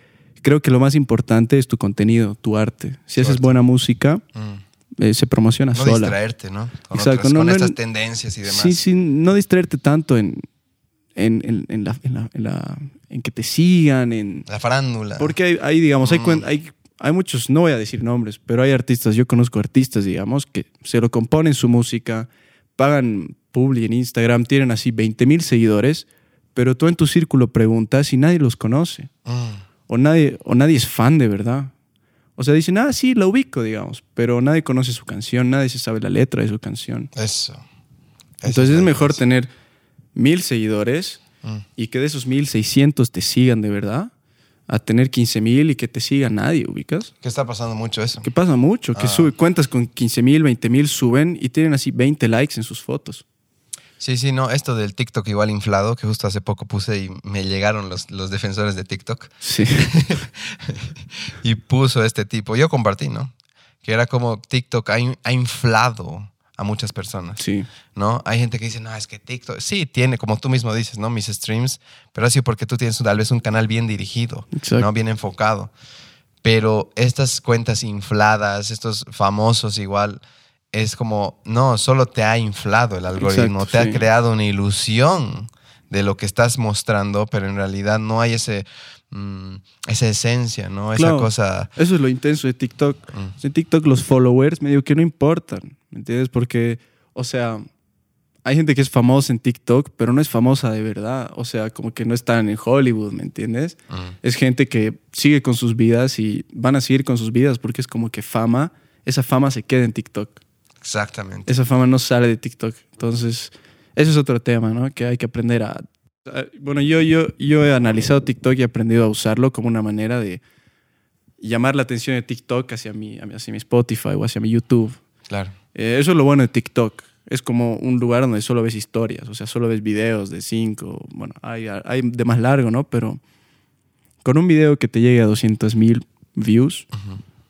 creo que lo más importante es tu contenido, tu arte. Si haces buena música, mm. Eh, se promociona No sola. distraerte, ¿no? Con, Exacto, otras- no, con no, estas no. tendencias y demás. Sí, sí, no distraerte tanto en, en, en- en la, en, la- en la- en que te sigan, en... La farándula. Porque hay, hay, digamos, hay, Mm. hay, hay muchos, no voy a decir nombres, pero hay artistas, yo conozco artistas, digamos, que se lo componen su música, pagan publi en Instagram, tienen así 20 mil seguidores, pero tú en tu círculo preguntas y nadie los conoce, Mm, o nadie, o nadie es fan de verdad. O sea, dicen, ah, sí, la ubico, digamos, pero nadie conoce su canción, nadie se sabe la letra de su canción. Eso. Eso Entonces es mejor tener mil seguidores Mm. y que de esos 1600 te sigan de verdad, a tener 15.000 y que te siga nadie, ubicas. ¿Qué está pasando mucho eso? Que pasa mucho, que Ah. sube cuentas con 15.000, 20.000 suben y tienen así 20 likes en sus fotos. Sí, sí, no, esto del TikTok igual inflado, que justo hace poco puse y me llegaron los, los defensores de TikTok Sí. y puso este tipo, yo compartí, ¿no? Que era como TikTok ha, in- ha inflado a muchas personas, Sí. ¿no? Hay gente que dice, no, es que TikTok, sí, tiene, como tú mismo dices, ¿no? Mis streams, pero así porque tú tienes tal vez un canal bien dirigido, Exacto. ¿no? Bien enfocado. Pero estas cuentas infladas, estos famosos igual, es como, no, solo te ha inflado el algoritmo, Exacto, te ha creado una ilusión de lo que estás mostrando, pero en realidad no hay ese, mm, esa esencia, ¿no? Esa cosa... Eso es lo intenso de TikTok. Mm. En TikTok los followers medio que no importan, ¿me entiendes? Porque, o sea, hay gente que es famosa en TikTok, pero no es famosa de verdad. O sea, como que no están en Hollywood, ¿me entiendes? mm, Es gente que sigue con sus vidas y van a seguir con sus vidas porque es como que fama, esa fama se queda en TikTok. Exactamente. Esa fama no sale de TikTok. Entonces, eso es otro tema, ¿no? Que hay que aprender a... Bueno, yo, yo, yo he analizado TikTok y he aprendido a usarlo como una manera de llamar la atención de TikTok hacia mi, hacia mi Spotify o hacia mi YouTube. Claro. Eh, eso es lo bueno de TikTok. Es como un lugar donde solo ves historias, o sea, solo ves videos de cinco, bueno, hay, hay de más largo, ¿no? Pero con un video que te llegue a 200 mil views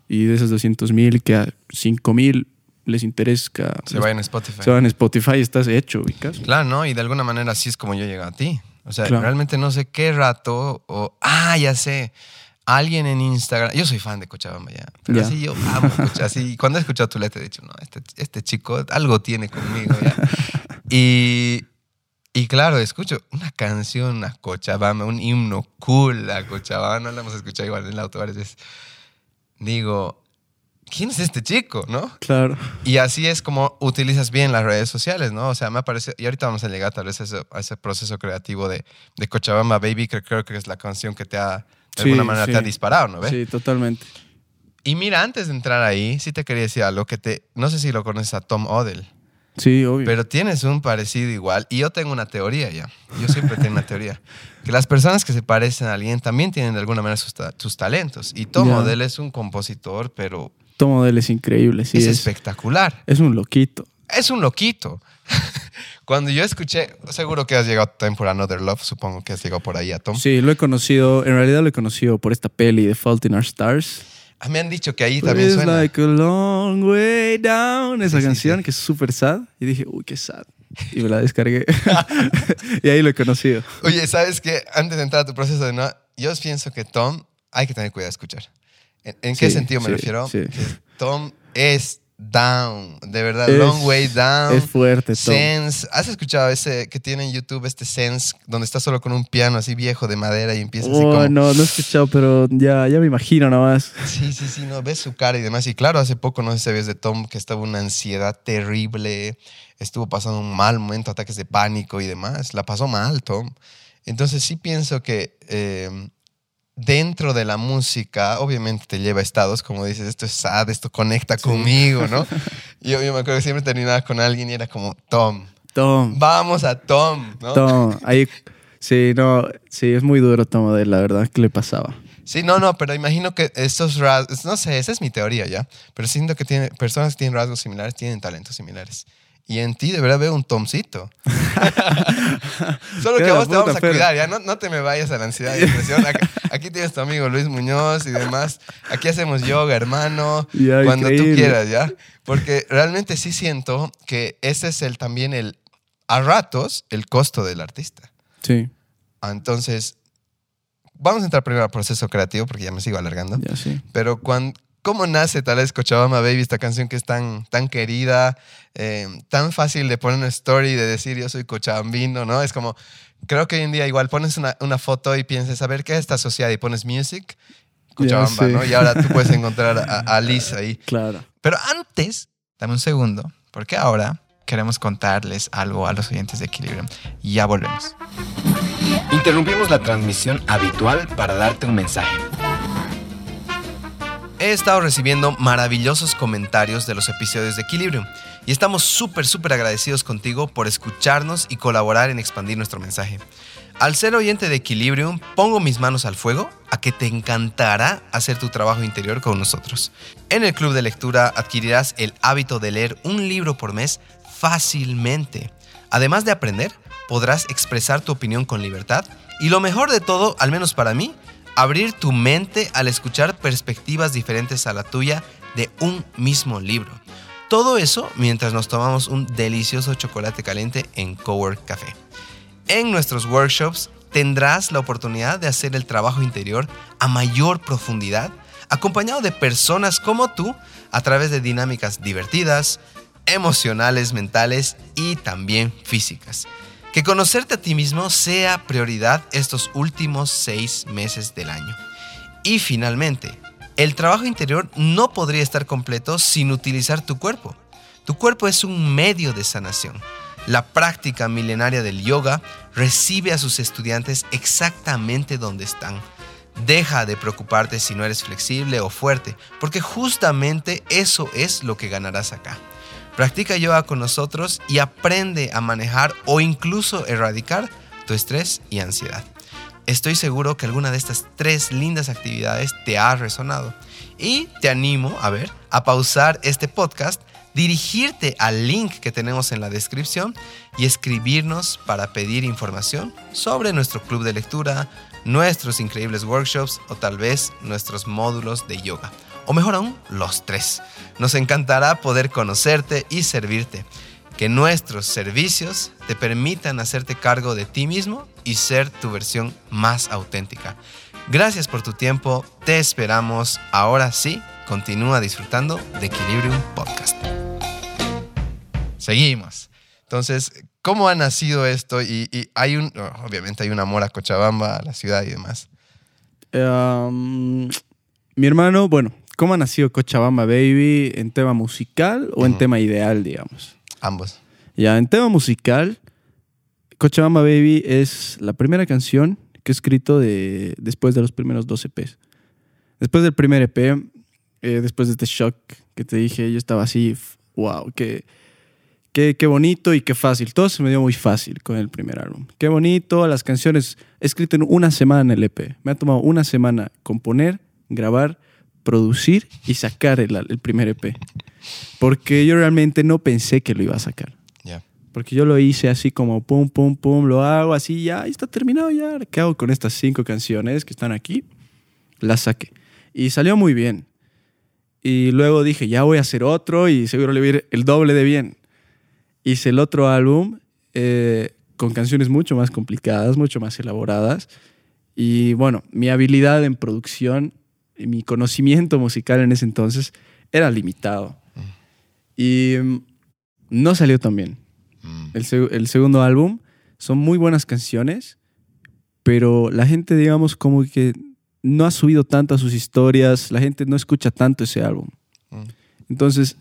y de esos 200 mil que a 5 mil les interesa, Se va en Spotify. se van a Spotify y estás hecho, ubicas. Claro, ¿no? Y de alguna manera así es como yo llegué a ti. O sea, Claro. realmente no sé qué rato o... Ah, ya sé. Alguien en Instagram... Yo soy fan de Cochabamba ya. Pero así yo amo Cochabamba. Así, cuando he escuchado tu letra he dicho, no, este, este chico algo tiene conmigo ya. Y... Y claro, escucho una canción a Cochabamba, un himno cool a Cochabamba. No la hemos escuchado igual en el auto varias veces. Digo, ¿quién es este chico, no? Claro. Y así es como utilizas bien las redes sociales, ¿no? O sea, me parece, y ahorita vamos a llegar tal vez a ese, a ese proceso creativo de, de Cochabamba Baby, que creo que es la canción que te ha, de Sí, alguna manera sí. te ha disparado, ¿no? Sí, totalmente. Y mira, antes de entrar ahí, sí te quería decir algo que te, no sé si lo conoces a Tom Odell, Sí, obvio. pero tienes un parecido igual. Y yo tengo una teoría ya, yo siempre tengo una teoría, que las personas que se parecen a alguien también tienen de alguna manera sus, ta- sus talentos. Y Tom. Odell es un compositor, pero Tomo de él es increíble, sí. es Es, espectacular. es un loquito. es un loquito. Cuando yo escuché, seguro que has llegado también por Another Love, supongo que has llegado por ahí a Tom. Sí, lo he conocido, en realidad lo he conocido por esta peli de Fault in Our Stars. Ah, Me han dicho que ahí también It's suena. like a long way down, esa Sí, sí, canción sí. que es súper sad. Y dije, uy, qué sad. Y me la descargué. y ahí lo he conocido. Oye, ¿sabes qué? Antes de entrar a tu proceso de no, yo pienso que Tom hay que tener cuidado de escuchar. ¿En, en qué Sí, sentido me sí, refiero? sí. Tom es down, de verdad, Es- long way down. Es fuerte, Tom. Sense, ¿has escuchado ese que tiene en YouTube, este Sense, donde está solo con un piano así viejo de madera y empieza así Oh, como... no, no he escuchado, pero ya, ya me imagino nomás. Sí, sí, sí, no, ves su cara y demás. Y claro, hace poco, no sé si sabías de Tom, que estaba una ansiedad terrible, estuvo pasando un mal momento, ataques de pánico y demás. La pasó mal, Tom. Entonces sí pienso que eh, dentro de la música, obviamente te lleva a estados, como dices, esto es sad, esto conecta conmigo, ¿no? yo, yo me acuerdo que siempre terminaba con alguien y era como, Tom, Tom, vamos a Tom, ¿no? Tom. Ahí, sí, no, sí, es muy duro Tom de la verdad. ¿Qué le pasaba? Sí, no, no, pero imagino que estos rasgos, no sé, esa es mi teoría ya, pero siento que tiene, personas que tienen rasgos similares tienen talentos similares. Y en ti de verdad veo un Tomcito. Solo que a vos te vamos a cuidar, ya no, no te me vayas a la ansiedad y depresión. Aquí, aquí tienes tu amigo Luis Muñoz y demás. Aquí hacemos yoga, hermano, Ya, cuando tú quieras, ¿ya? Porque realmente sí siento que ese es el también el, a ratos, el costo del artista. Sí, Entonces, vamos a entrar primero al proceso creativo porque ya me sigo alargando. ya sí. Pero cuando, ¿cómo nace tal vez Cochabamba Baby, esta canción que es tan, tan querida, eh, tan fácil de poner una story, de decir yo soy cochabambino, ¿no? Es como, creo que hoy en día igual pones una, una foto y piensas, a ver, ¿qué es esta sociedad? Y pones music, Cochabamba, sí. ¿no? Y ahora tú puedes encontrar a, a Liz ahí. Claro. Pero antes, dame un segundo, porque ahora queremos contarles algo a los oyentes de Equilibrium. Y ya volvemos. Interrumpimos la transmisión habitual para darte un mensaje. He estado recibiendo maravillosos comentarios de los episodios de Equilibrium y estamos súper, súper agradecidos contigo por escucharnos y colaborar en expandir nuestro mensaje. Al ser oyente de Equilibrium, pongo mis manos al fuego a que te encantará hacer tu trabajo interior con nosotros. En el club de lectura adquirirás el hábito de leer un libro por mes fácilmente. Además de aprender, podrás expresar tu opinión con libertad y lo mejor de todo, al menos para mí, abrir tu mente al escuchar perspectivas diferentes a la tuya de un mismo libro. Todo eso mientras nos tomamos un delicioso chocolate caliente en Cowork Café. En nuestros workshops tendrás la oportunidad de hacer el trabajo interior a mayor profundidad, acompañado de personas como tú a través de dinámicas divertidas, emocionales, mentales y también físicas. Que conocerte a ti mismo sea prioridad estos últimos seis meses del año. Y finalmente, el trabajo interior no podría estar completo sin utilizar tu cuerpo. Tu cuerpo es un medio de sanación la práctica milenaria del yoga recibe a sus estudiantes exactamente donde están. Deja de preocuparte si no eres flexible o fuerte, porque justamente eso es lo que ganarás acá. Practica yoga con nosotros y aprende a manejar o incluso erradicar tu estrés y ansiedad. Estoy seguro que alguna de estas tres lindas actividades te ha resonado y te animo a ver, a pausar este podcast dirigirte al link que tenemos en la descripción y escribirnos para pedir información sobre nuestro club de lectura, nuestros increíbles workshops o tal vez nuestros módulos de yoga. O mejor aún, los tres. Nos encantará poder conocerte y servirte. Que nuestros servicios te permitan hacerte cargo de ti mismo y ser tu versión más auténtica. Gracias por tu tiempo, te esperamos. Ahora sí, continúa disfrutando de Equilibrium Podcast. Seguimos. Entonces, ¿cómo ha nacido esto? Y, hay un, obviamente hay un amor a Cochabamba, a la ciudad y demás. Em, mi hermano, bueno, ¿cómo ha nacido Cochabamba Baby? ¿En tema musical o en tema ideal, digamos? Ambos. Ya, en tema musical, Cochabamba Baby es la primera canción que he escrito de, después de los primeros dos EPs. Después del primer EP, eh, después de este shock que te dije, yo estaba así, wow, que Qué, qué, bonito y qué fácil. Todo se me dio muy fácil con el primer álbum. Qué bonito, las canciones he escrito en una semana en el EP. Me ha tomado una semana componer, grabar, producir y sacar el, el primer EP. Porque yo realmente no pensé que lo iba a sacar. Porque yo lo hice así como pum, pum, pum, lo hago así, ya está terminado ya. ¿Qué hago con estas cinco canciones que están aquí? Las saqué. Y salió muy bien. Y luego dije, ya voy a hacer otro y seguro le voy a ir el doble de bien hice el otro álbum eh, con canciones mucho más complicadas, mucho más elaboradas. Y bueno, mi habilidad en producción mi conocimiento musical en ese entonces era limitado. Y mm, no salió tan bien. Mm. El, el, segundo álbum son muy buenas canciones, pero la gente, digamos, como que no ha subido tanto a sus historias, la gente no escucha tanto ese álbum. Mm. Entonces,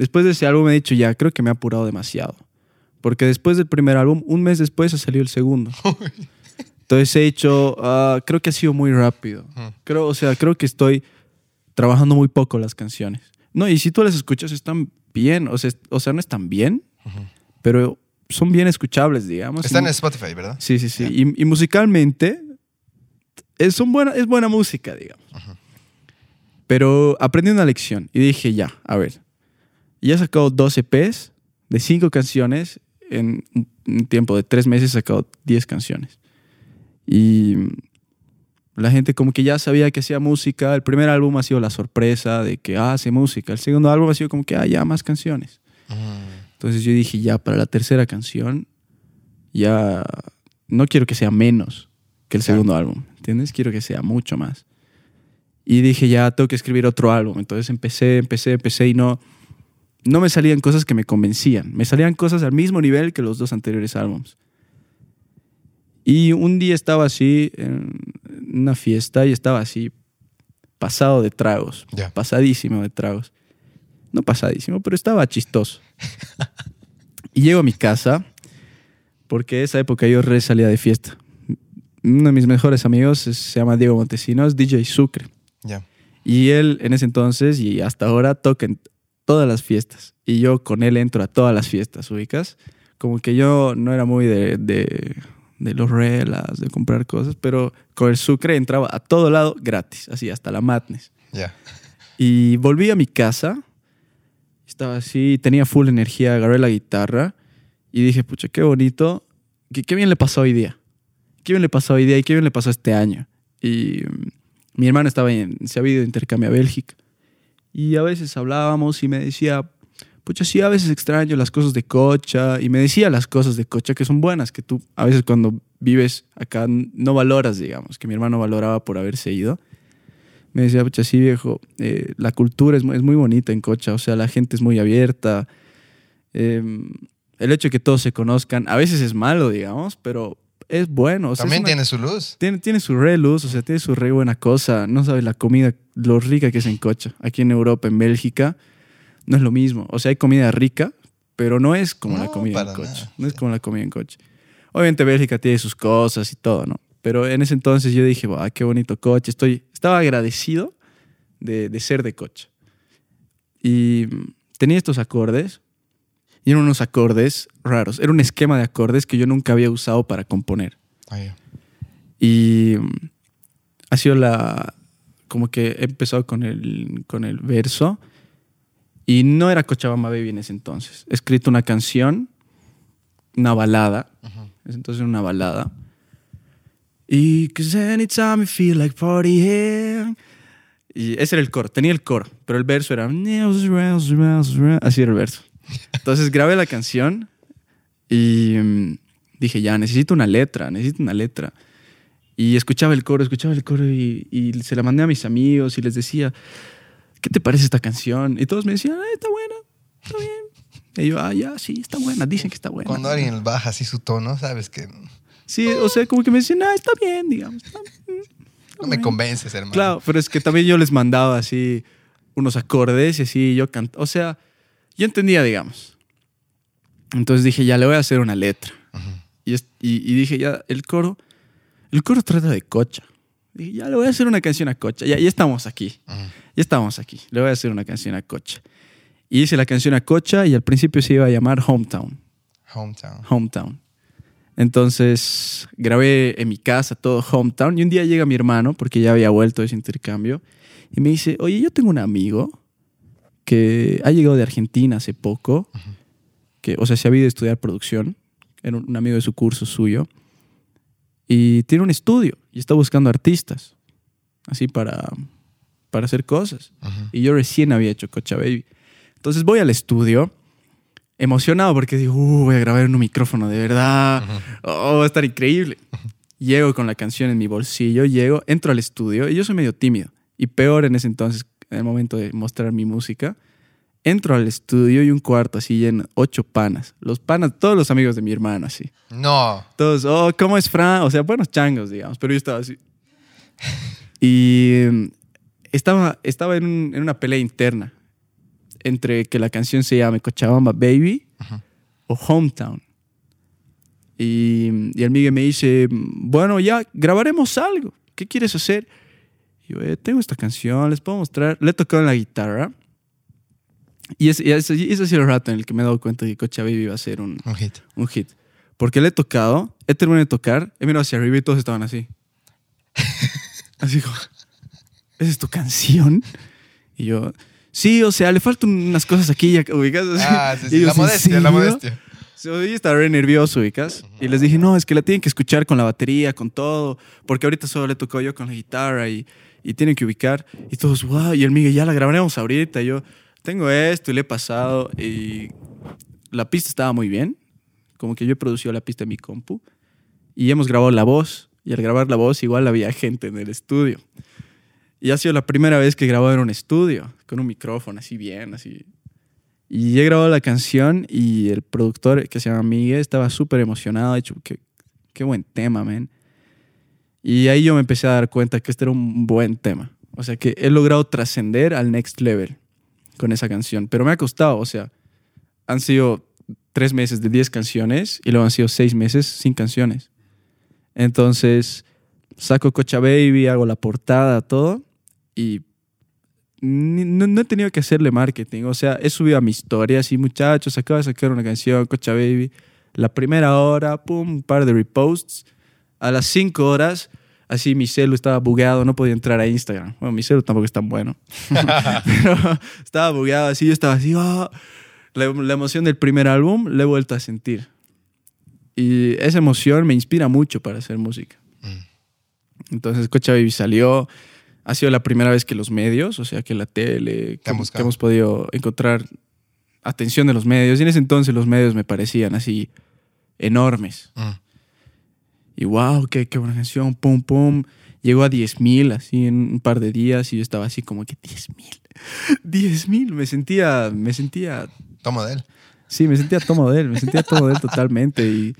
Después de ese álbum he dicho, ya, creo que me ha apurado demasiado. Porque después del primer álbum, un mes después ha salido el segundo. Entonces he hecho, ah, creo que ha sido muy rápido. Creo, o sea, creo que estoy trabajando muy poco las canciones. No, y si tú las escuchas, están bien. O sea, o sea no están bien, pero son bien escuchables, digamos. Están en Spotify, ¿verdad? Sí, sí, sí. Y, musicalmente es, son buena, es buena música, digamos. Pero aprendí una lección y dije, ya, a ver, y he sacado 12 EPs de 5 canciones. En un tiempo de 3 meses he sacado 10 canciones. Y la gente como que ya sabía que hacía música. El primer álbum ha sido la sorpresa de que ah, hace música. El segundo álbum ha sido como que, ah, ya más canciones. Mm. Entonces yo dije, ya para la tercera canción, ya no quiero que sea menos que el segundo álbum. ¿Entiendes? Quiero que sea mucho más. Y dije, ya tengo que escribir otro álbum. Entonces empecé, empecé, empecé y no no me salían cosas que me convencían. Me salían cosas al mismo nivel que los dos anteriores álbumes. Y un día estaba así en una fiesta y estaba así pasado de tragos. Pasadísimo de tragos. No pasadísimo, pero estaba chistoso. y llego a mi casa porque esa época yo re salía de fiesta. Uno de mis mejores amigos se llama Diego Montesinos, DJ Sucre. Y él en ese entonces y hasta ahora toca todas las fiestas. Y yo con él entro a todas las fiestas, ubicas. Como que yo no era muy de, de, de los relas, de comprar cosas, pero con el sucre entraba a todo lado gratis, así hasta la madness. Ya. Y volví a mi casa, estaba así, tenía full energía, agarré la guitarra y dije, pucha, qué bonito, qué, qué bien le pasó hoy día. Qué bien le pasó hoy día y qué bien le pasó este año. Y mm, mi hermano estaba en, se había ido de intercambio a Bélgica. Y a veces hablábamos y me decía, pucha, sí, a veces extraño las cosas de Cocha. Y me decía las cosas de Cocha que son buenas, que tú a veces cuando vives acá no valoras, digamos, que mi hermano valoraba por haberse ido. Me decía, pucha, sí, viejo, eh, la cultura es muy, es muy bonita en Cocha, o sea, la gente es muy abierta. Eh, el hecho de que todos se conozcan, a veces es malo, digamos, pero es bueno. O sea, es También una- tiene su luz. tiene, tiene su re luz, o sea, tiene su re buena cosa. No sabes la comida, lo rica que es en Cocha. Aquí en Europa, en Bélgica, no es lo mismo. O sea, hay comida rica, pero no es como la comida en nada, No es como la comida en Cocha. Obviamente Bélgica tiene sus cosas y todo, ¿no? Pero en ese entonces yo dije, "Buah, qué bonito Cocha. Estoy, estaba agradecido de, de ser de Cocha. Y mm, tenía estos acordes. Y eran unos acordes raros. Era un esquema de acordes que yo nunca había usado para componer. Ay, Y mm, ha sido la. Como que he empezado con el, con el verso. Y no era Cochabamba Baby en ese entonces. He escrito una canción, una balada. Ese entonces una balada. Y cause anytime I feel like partying. Y ese era el coro. Tenía el coro, pero el verso era. Así era el verso. Entonces grabé la canción y mm, dije, ya, necesito una letra, necesito una letra. Y escuchaba el coro, escuchaba el coro y, y se la mandé a mis amigos y les decía, ¿qué te parece esta canción? Y todos me decían, "Ah, está buena, está bien. Y yo, ah, ya, sí, está buena, dicen que está buena. Cuando alguien baja así su tono, sabes que no Sí, o sea, como que me decían, ah, está bien, digamos. está- mm, está me bien". convences, hermano. Claro, pero es que también yo les mandaba así unos acordes y así yo cantaba. O sea, yo entendía, digamos. Entonces dije, ya le voy a hacer una letra. Y dije, ya, el coro, el coro trata de cocha. Dije, ya le voy a hacer una canción a cocha. Ya, ya estamos aquí. Ya estamos aquí. Le voy a hacer una canción a cocha. Y hice la canción a cocha y al principio se iba a llamar Hometown. Hometown. Hometown. Entonces grabé en mi casa todo Hometown y un día llega mi hermano, porque ya había vuelto de ese intercambio, y me dice, oye, yo tengo un amigo que ha llegado de Argentina hace poco, que, o sea, se había ido a estudiar producción, era un amigo de su curso suyo, y tiene un estudio y está buscando artistas, así para, para hacer cosas. Y yo recién había hecho Cocha Baby. Entonces voy al estudio, emocionado porque digo, "Uh, voy a grabar en un micrófono de verdad. Oh, va a estar increíble. Llego con la canción en mi bolsillo, llego, entro al estudio y yo soy medio tímido. Y peor en ese entonces, en el momento de mostrar mi música. Entro al estudio y un cuarto así lleno, ocho panas. Los panas, todos los amigos de mi hermano así. No. Todos, oh, ¿cómo es Fran? O sea, buenos changos, digamos, pero yo estaba así. Y mm, estaba, estaba en, un- en una pelea interna entre que la canción se llame Cochabamba Baby Ujú. o Hometown. Y, y el Miguel me dice, bueno, ya grabaremos algo. ¿Qué quieres hacer? Y yo, "Eh, tengo esta canción, les puedo mostrar. Le he tocado en la guitarra. Y ese, y ese, y ese ha sido el rato en el que me he dado cuenta que Cocha Baby iba a ser un, Un hit. un hit. Porque le he tocado, he terminado de tocar, he mirado hacia arriba y todos estaban así. Así como, ¿esa es tu canción? Y yo, sí, o sea, le faltan unas cosas aquí ya ubicas. Ah, sí, Y sí. ellos, La ¿en modestia, la modestia. Yo estaba re nervioso, ubicas. Y les dije, no, es que la tienen que escuchar con la batería, con todo, porque ahorita solo le tocó yo con la guitarra y, y tienen que ubicar. Y todos, wow, y el Miguel, ya la grabaremos ahorita. Y yo, tengo esto y le he pasado. Y la pista estaba muy bien, como que yo he producido la pista en mi compu. Y hemos grabado la voz. Y al grabar la voz, igual había gente en el estudio. Y ha sido la primera vez que he grabado en un estudio, con un micrófono así bien, así. Y he grabado la canción y el productor, que se llama Miguel, estaba súper emocionado. Ha dicho, qué, qué buen tema, man. Y ahí yo me empecé a dar cuenta que este era un buen tema. O sea, que he logrado trascender al next level con esa canción. Pero me ha costado, o sea, han sido tres meses de 10 canciones y luego han sido seis meses sin canciones. Entonces, saco Cocha Baby, hago la portada, todo, y no he tenido que hacerle marketing. O sea, he subido a mi historia, así, muchachos, acabo de sacar una canción, Cocha Baby. La primera hora, pum, un par de reposts. A las cinco horas, así mi celu estaba bugueado, no podía entrar a Instagram. Bueno, mi celu tampoco es tan bueno. Pero estaba bugueado así, yo estaba así, ah. la, la emoción del primer álbum la he vuelto a sentir. Y esa emoción me inspira mucho para hacer música. Mm. Entonces, Cocha Baby salió. Ha sido la primera vez que los medios, o sea, que la tele, que hemos podido encontrar atención de los medios. Y en ese entonces los medios me parecían así enormes. Mm. Y wow, qué, qué buena canción, pum, pum. Llegó a 10 mil así en un par de días y yo estaba así como que 10 mil. 10 mil. Me sentía, me sentía, Toma de él. sí, me sentía tomo de él, me sentía tomo de él totalmente. Y,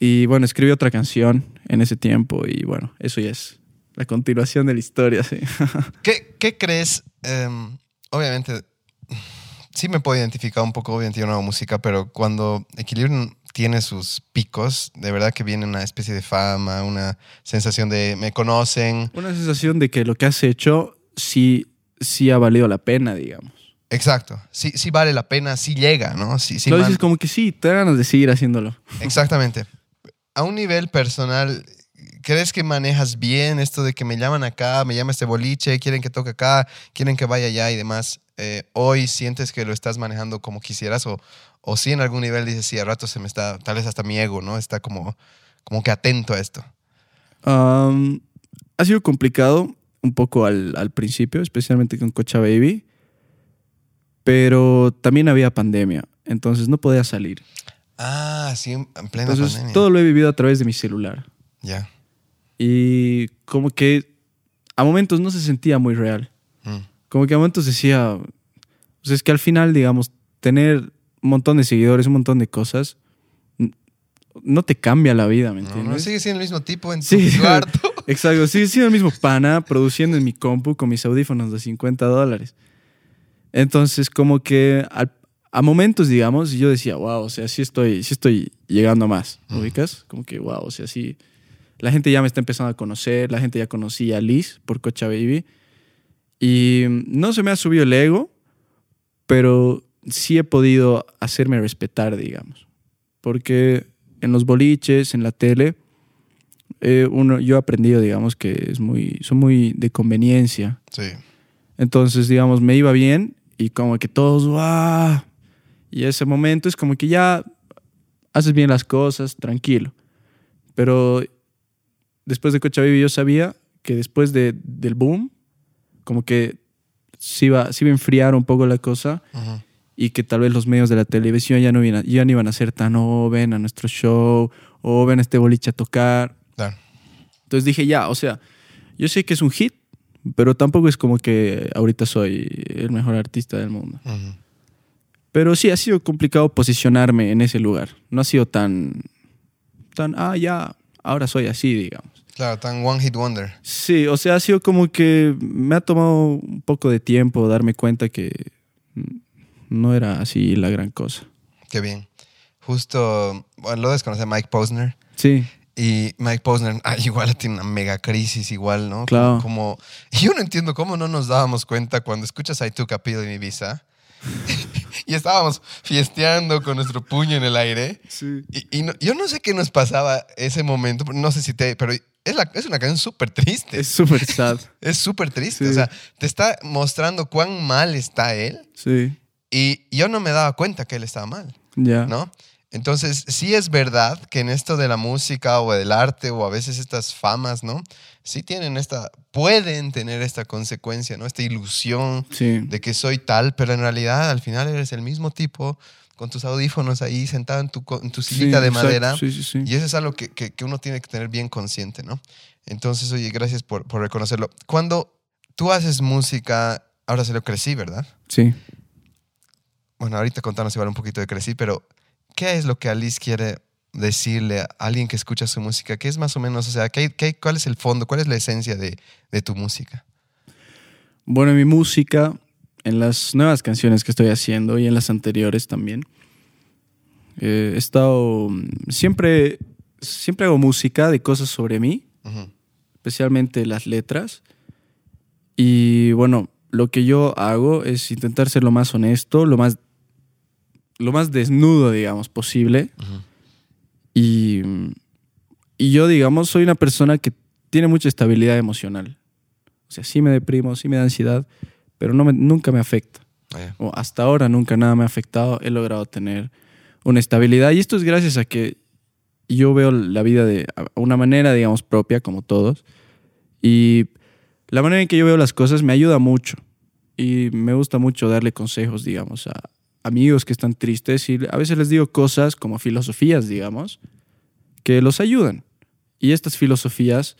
y bueno, escribí otra canción en ese tiempo y bueno, eso ya es la continuación de la historia, sí. ¿Qué, qué crees? Em, obviamente, sí me puedo identificar un poco, obviamente yo no hago música, pero cuando Equilibrium tiene sus picos, de verdad que viene una especie de fama, una sensación de me conocen. Una sensación de que lo que has hecho sí, sí ha valido la pena, digamos. Exacto. Sí, sí vale la pena, sí llega, ¿no? Sí, sí lo dices como que sí, te da ganas de seguir haciéndolo. Exactamente. A un nivel personal, ¿crees que manejas bien esto de que me llaman acá, me llama este boliche, quieren que toque acá, quieren que vaya allá y demás? Eh, ¿Hoy sientes que lo estás manejando como quisieras o, o si en algún nivel dices, sí, a rato se me está, tal vez hasta mi ego, ¿no? Está como, como que atento a esto. Um, ha sido complicado un poco al, al principio, especialmente con Cocha Baby, pero también había pandemia, entonces no podía salir. Ah, sí, en en plena Entonces pandemia. todo lo he vivido a través de mi celular. Ya. Y como que a momentos no se sentía muy real. Mm. Como que a momentos decía, sea, es que al final, digamos, tener un montón de seguidores, un montón de cosas, no te cambia la vida, ¿me No, entiendes? no, sigue siendo el mismo tipo en tu Sí, sí. cuarto. Exacto, sí, sí, el mismo pana produciendo en mi compu con mis audífonos de 50 dólares. Entonces, como que al- a momentos, digamos, yo decía, wow, o sea, sí estoy, sí estoy llegando a más, Ujú. ¿ubicas? Como que, wow, o sea, sí. La gente ya me está empezando a conocer, la gente ya conocía a Liz por Cocha Baby. Y mm, no se me ha subido el ego, pero sí he podido hacerme respetar, digamos. Porque en los boliches, en la tele, eh, uno, yo he aprendido, digamos, que es muy, son muy de conveniencia. Sí. Entonces, digamos, me iba bien y como que todos, ¡guau! Y ese momento es como que ya haces bien las cosas, tranquilo. Pero después de Cocha Baby yo sabía que después de, del boom, como que se iba, se iba a enfriar un poco la cosa y que tal vez los medios de la televisión ya no, iban a- ya no iban a ser tan, oh, ven a nuestro show, o ven a este boliche a tocar. Claro. Entonces dije, ya, o sea, yo sé que es un hit, pero tampoco es como que ahorita soy el mejor artista del mundo. Pero sí ha sido complicado posicionarme en ese lugar. No ha sido tan, tan, ah, ya, ahora soy así, digamos. Claro, tan one hit wonder. Sí, o sea, ha sido como que me ha tomado un poco de tiempo darme cuenta que mm, no era así la gran cosa. Qué bien. Justo, bueno, lo desconocí a Mike Posner. Sí, Y Mike Posner, ah, igual tiene una mega crisis, igual, ¿no? Claro. Como, yo no entiendo cómo no nos dábamos cuenta cuando escuchas I Took a Pill in Ibiza y estábamos fiesteando con nuestro puño en el aire. sí. Y, y no- yo no sé qué nos pasaba ese momento, no sé si te, pero es, la, es una canción súper triste. Es súper sad. Es súper triste. Sí. O sea, te está mostrando cuán mal está él Sí, y yo no me daba cuenta que él estaba mal. ya. ¿no? Entonces, sí es verdad que en esto de la música o del arte o a veces estas famas, ¿no? Sí tienen esta, pueden tener esta consecuencia, ¿no? Esta ilusión Sí. de que soy tal, pero en realidad al final eres el mismo tipo con tus audífonos ahí sentado en tu, en tu sillita Sí, de madera. Sí, sí, sí. Y eso es algo que, que- que uno tiene que tener bien consciente, ¿no? Entonces, oye, gracias por, por reconocerlo. Cuando tú haces música, ahora se lo crecí, ¿verdad? Sí. Bueno, ahorita contanos igual un poquito de Crecí, pero ¿qué es lo que Alice quiere decirle a alguien que escucha su música? ¿Qué es más o menos, o sea, ¿qué, qué- cuál es el fondo, cuál es la esencia de, de tu música? Bueno, en mi música, en las nuevas canciones que estoy haciendo y en las anteriores también, eh, he estado. Siempre, siempre hago música de cosas sobre mí, Ujú, especialmente las letras. Y bueno, lo que yo hago es intentar ser lo más honesto, lo más, lo más desnudo, digamos, posible. Ujú. Y, y yo, digamos, soy una persona que tiene mucha estabilidad emocional. O sea, sí me deprimo, sí me da ansiedad, pero no me- nunca me afecta. Ah. O hasta ahora nunca nada me ha afectado. He logrado tener una estabilidad. Y esto es gracias a que yo veo la vida de una manera, digamos, propia, como todos. Y la manera en que yo veo las cosas me ayuda mucho. Y me gusta mucho darle consejos, digamos, a amigos que están tristes. Y a veces les digo cosas como filosofías, digamos, que los ayudan. Y estas filosofías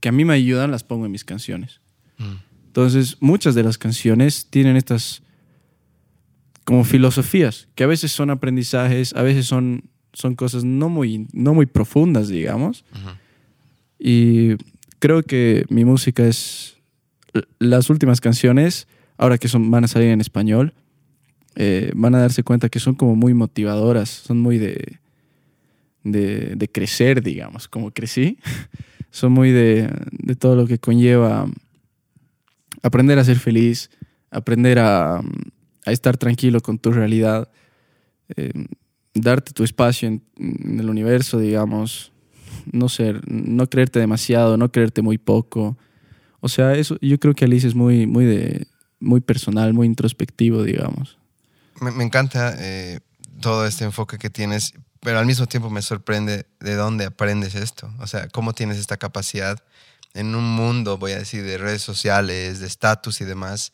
que a mí me ayudan las pongo en mis canciones. Mm. Entonces, muchas de las canciones tienen estas como filosofías, que a veces son aprendizajes, a veces son, son cosas no muy, no muy profundas, digamos. Y creo que mi música es... Las últimas canciones, ahora que son, van a salir en español, eh, van a darse cuenta que son como muy motivadoras, son muy de, de, de crecer, digamos, como crecí. son muy de, de todo lo que conlleva aprender a ser feliz, aprender a, a estar tranquilo con tu realidad, eh, darte tu espacio en, el universo, digamos, no ser, no creerte demasiado, no creerte muy poco. O sea, eso yo creo que Alice es muy, muy de, muy personal, muy introspectivo, digamos. Me, me encanta eh, todo este enfoque que tienes, pero al mismo tiempo me sorprende de dónde aprendes esto. O sea, cómo tienes esta capacidad en un mundo, voy a decir, de redes sociales, de estatus y demás.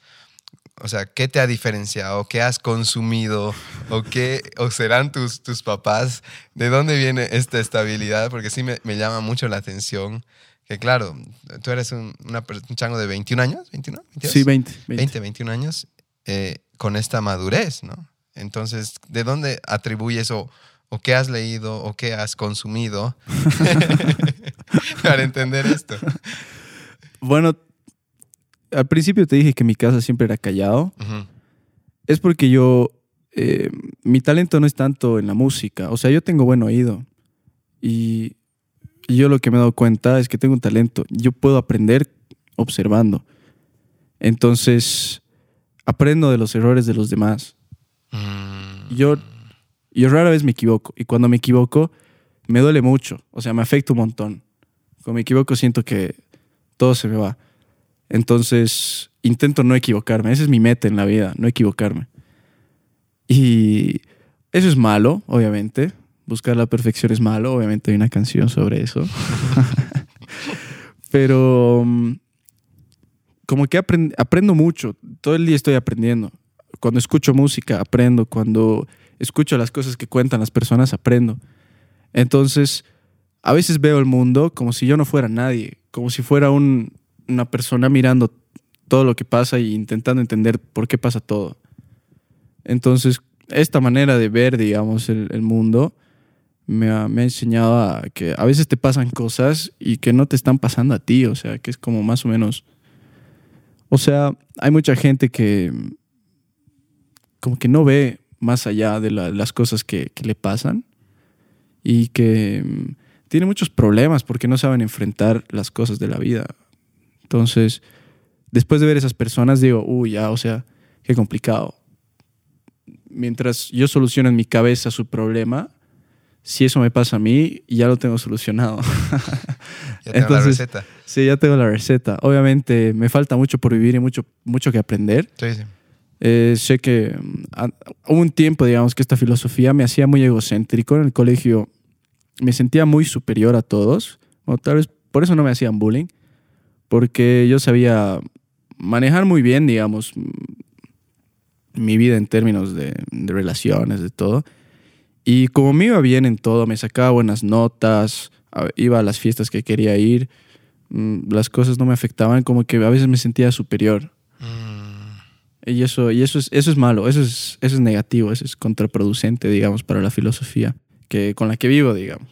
O sea, ¿qué te ha diferenciado? ¿Qué has consumido? ¿O qué o serán tus, tus papás? ¿De dónde viene esta estabilidad? Porque sí me, me llama mucho la atención. Que claro, tú eres un, una un chango de 21 años, 21, 22? Sí, 20. 20. 20, 21 años, eh, con esta madurez, ¿no? Entonces, ¿de dónde atribuyes o, o qué has leído o qué has consumido para entender esto? Bueno, al principio te dije que mi casa siempre era callado. Es porque yo, eh, mi talento no es tanto en la música. O sea, yo tengo buen oído. Y, y yo lo que me he dado cuenta es que tengo un talento. Yo puedo aprender observando. Entonces, aprendo de los errores de los demás. Mm, Yo, yo rara vez me equivoco. Y cuando me equivoco, me duele mucho. O sea, me afecta un montón. Cuando me equivoco, siento que todo se me va. Entonces, intento no equivocarme. Esa es mi meta en la vida, no equivocarme. Y eso es malo, obviamente. Buscar la perfección es malo. Obviamente hay una canción sobre eso. Pero mm, como que aprend- aprendo mucho. Todo el día estoy aprendiendo. Cuando escucho música, aprendo. Cuando escucho las cosas que cuentan las personas, aprendo. Entonces, a veces veo el mundo como si yo no fuera nadie. Como si fuera un- una persona mirando todo lo que pasa e intentando entender por qué pasa todo. Entonces, esta manera de ver, digamos, el, mundo me ha, enseñado a que a veces te pasan cosas y que no te están pasando a ti. O sea, que es como más o menos... O sea, hay mucha gente que como que no ve más allá de la- las cosas que, que le pasan y que tiene muchos problemas porque no saben enfrentar las cosas de la vida. Entonces, después de ver esas personas, digo, uy, ya, o sea, qué complicado. Mientras yo soluciono en mi cabeza su problema, si eso me pasa a mí, ya lo tengo solucionado. ya tengo la entonces- receta. sí, ya tengo la receta. Obviamente me falta mucho por vivir y mucho, mucho que aprender. Sí, sí. Eh, sé que mm, hubo un tiempo, digamos, que esta filosofía me hacía muy egocéntrico. En el colegio me sentía muy superior a todos. O tal vez por eso no me hacían bullying. Porque yo sabía manejar muy bien, digamos, mm, mi vida en términos de, de relaciones, de todo. Y como me iba bien en todo, me sacaba buenas notas, iba a las fiestas que quería ir, mm, las cosas no me afectaban, como que a veces me sentía superior. Mm, Y eso, y eso es, eso es malo, eso es, eso es negativo, eso es contraproducente, digamos, para la filosofía que, con la que vivo, digamos.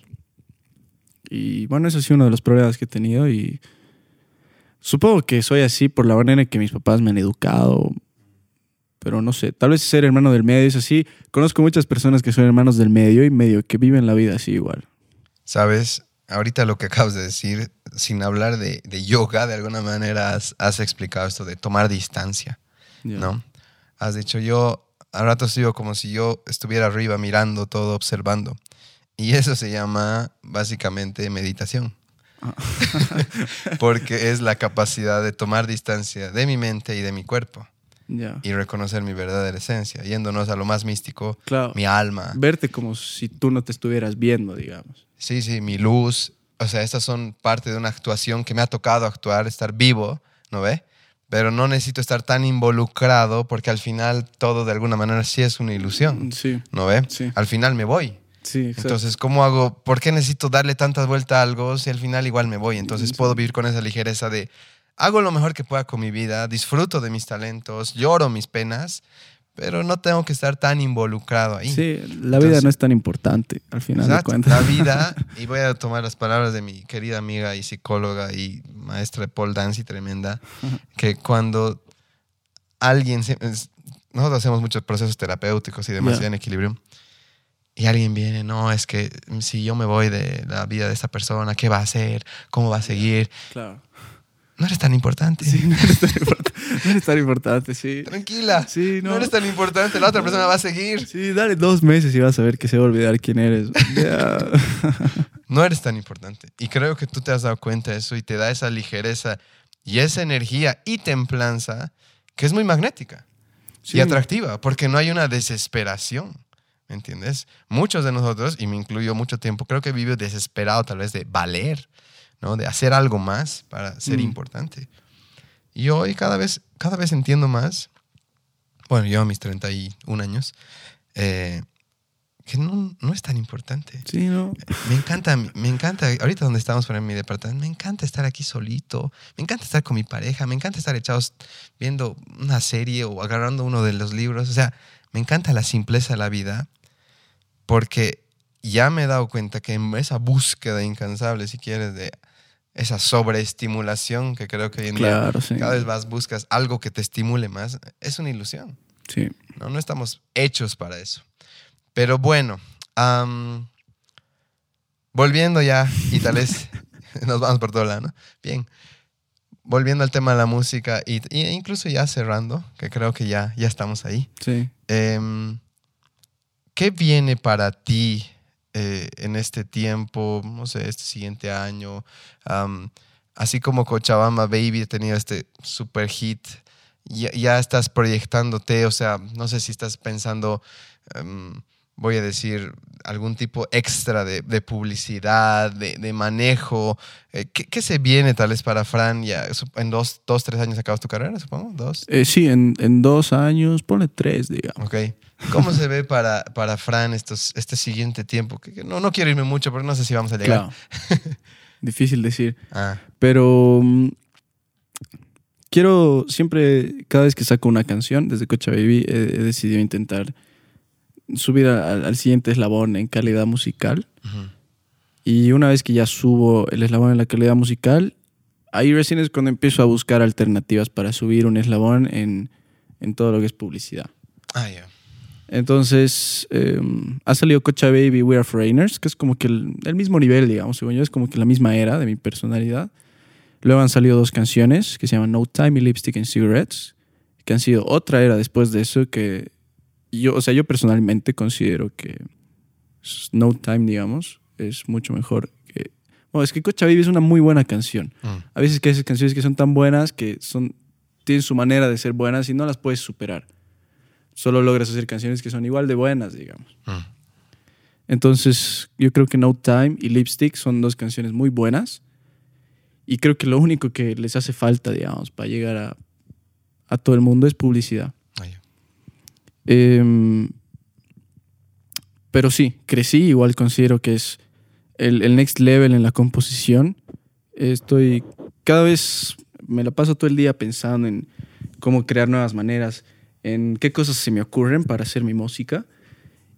Y bueno, eso ha sido uno de los problemas que he tenido y supongo que soy así por la manera en que mis papás me han educado, pero no sé, tal vez ser hermano del medio es así. Conozco muchas personas que son hermanos del medio y medio que viven la vida así igual. Sabes, ahorita lo que acabas de decir sin hablar de, de yoga, de alguna manera has, has explicado esto de tomar distancia. ¿no? Has dicho, yo a ratos digo como si yo estuviera arriba mirando todo, observando. Y eso se llama básicamente meditación. Ah. Porque es la capacidad de tomar distancia de mi mente y de mi cuerpo y reconocer mi verdadera esencia, yéndonos a lo más místico, Claro. mi alma, Verte como si tú no te estuvieras viendo, digamos. Sí, sí, mi luz. O sea, estas son parte de una actuación que me ha tocado actuar, estar vivo, ¿no ve? Pero no necesito estar tan involucrado porque al final todo de alguna manera sí es una ilusión, Sí, ¿no ve? Sí. Al final me voy. sí, exacto. Entonces, ¿cómo hago? ¿Por qué necesito darle tantas vueltas a algo si al final igual me voy? Entonces puedo vivir con esa ligereza de hago lo mejor que pueda con mi vida, disfruto de mis talentos, lloro mis penas, pero no tengo que estar tan involucrado ahí. Sí, la vida no es tan importante, al final de cuentas. La vida, y voy a tomar las palabras de mi querida amiga y psicóloga y maestra de pole dance y tremenda, que cuando alguien, se- nosotros hacemos muchos procesos terapéuticos y demás Ya. en equilibrio, y alguien viene, no, es que si yo me voy de la vida de esta persona, ¿qué va a hacer? ¿Cómo va a seguir? Claro. No eres tan importante. Sí, no eres tan importante, no eres tan importante, sí. Tranquila. Sí, no. no. eres tan importante, la otra persona va a seguir. Sí, dale dos meses y vas a ver que se va a olvidar quién eres. No eres tan importante. Y creo que tú te has dado cuenta de eso y te da esa ligereza y esa energía y templanza que es muy magnética Sí. y atractiva, porque no hay una desesperación. ¿Me entiendes? Muchos de nosotros, y me incluyo mucho tiempo, creo que vivo desesperado tal vez de valer, ¿no? De hacer algo más para ser Mm. importante. Y hoy cada vez, cada vez entiendo más, bueno, yo a mis 31 años, eh, que no, no es tan importante. Sí, no. Me encanta, me encanta, ahorita donde estamos por mi departamento, me encanta estar aquí solito, me encanta estar con mi pareja, me encanta estar echados viendo una serie o agarrando uno de los libros, o sea, me encanta la simpleza de la vida porque ya me he dado cuenta que en esa búsqueda incansable, si quieres, de esa sobreestimulación que creo que hoy en día Claro, sí. cada vez más buscas algo que te estimule más, es una ilusión. Sí. No, no estamos hechos para eso. Pero bueno, volviendo ya, y tal vez nos vamos por todo lado, ¿no? Bien, volviendo al tema de la música, y, y incluso ya cerrando, que creo que ya, ya estamos ahí. Sí. Em, ¿Qué viene para ti eh, en este tiempo, no sé, este siguiente año? Así como Cochabamba Baby ha tenido este super hit, ya, ya estás proyectándote, o sea, no sé si estás pensando, em, voy a decir, algún tipo extra de, de publicidad, de, de manejo. Eh, ¿qué, qué se viene tal vez para Fran? Ya, en dos, dos, tres años acabas tu carrera, supongo, dos. Eh, sí, en, en dos años, ponle tres, digamos. Ok. ¿Cómo se ve para, para Fran estos, este siguiente tiempo? Que, que no, no quiero irme mucho, pero no sé si vamos a llegar. Claro. Difícil decir. Ah, Pero mm, quiero siempre, cada vez que saco una canción, desde Cocha Baby, he, he decidido intentar subir a- al- al siguiente eslabón en calidad musical. Y una vez que ya subo el eslabón en la calidad musical, ahí recién es cuando empiezo a buscar alternativas para subir un eslabón en, en todo lo que es publicidad. Ah, ya. Entonces, eh, ha salido Cocha Baby We Are Foreigners, que es como que el, el mismo nivel, digamos, según yo, es como que la misma era de mi personalidad. Luego han salido dos canciones que se llaman No Time y Lipstick and Cigarettes, que han sido otra era después de eso que yo, o sea, yo personalmente considero que No Time, digamos, es mucho mejor que... Bueno, es que Cocha Baby es una muy buena canción. Mm, A veces que hay esas canciones que son tan buenas que son, tienen su manera de ser buenas y no las puedes superar. Solo logras hacer canciones que son igual de buenas, digamos. mm. Entonces, yo creo que No Time y Lipstick son dos canciones muy buenas. Y creo que lo único que les hace falta, digamos, para llegar a, a todo el mundo es publicidad. Em, pero sí, crecí, igual considero que es el, el next level en la composición. Estoy cada vez, me la paso todo el día pensando en cómo crear nuevas maneras, en qué cosas se me ocurren para hacer mi música.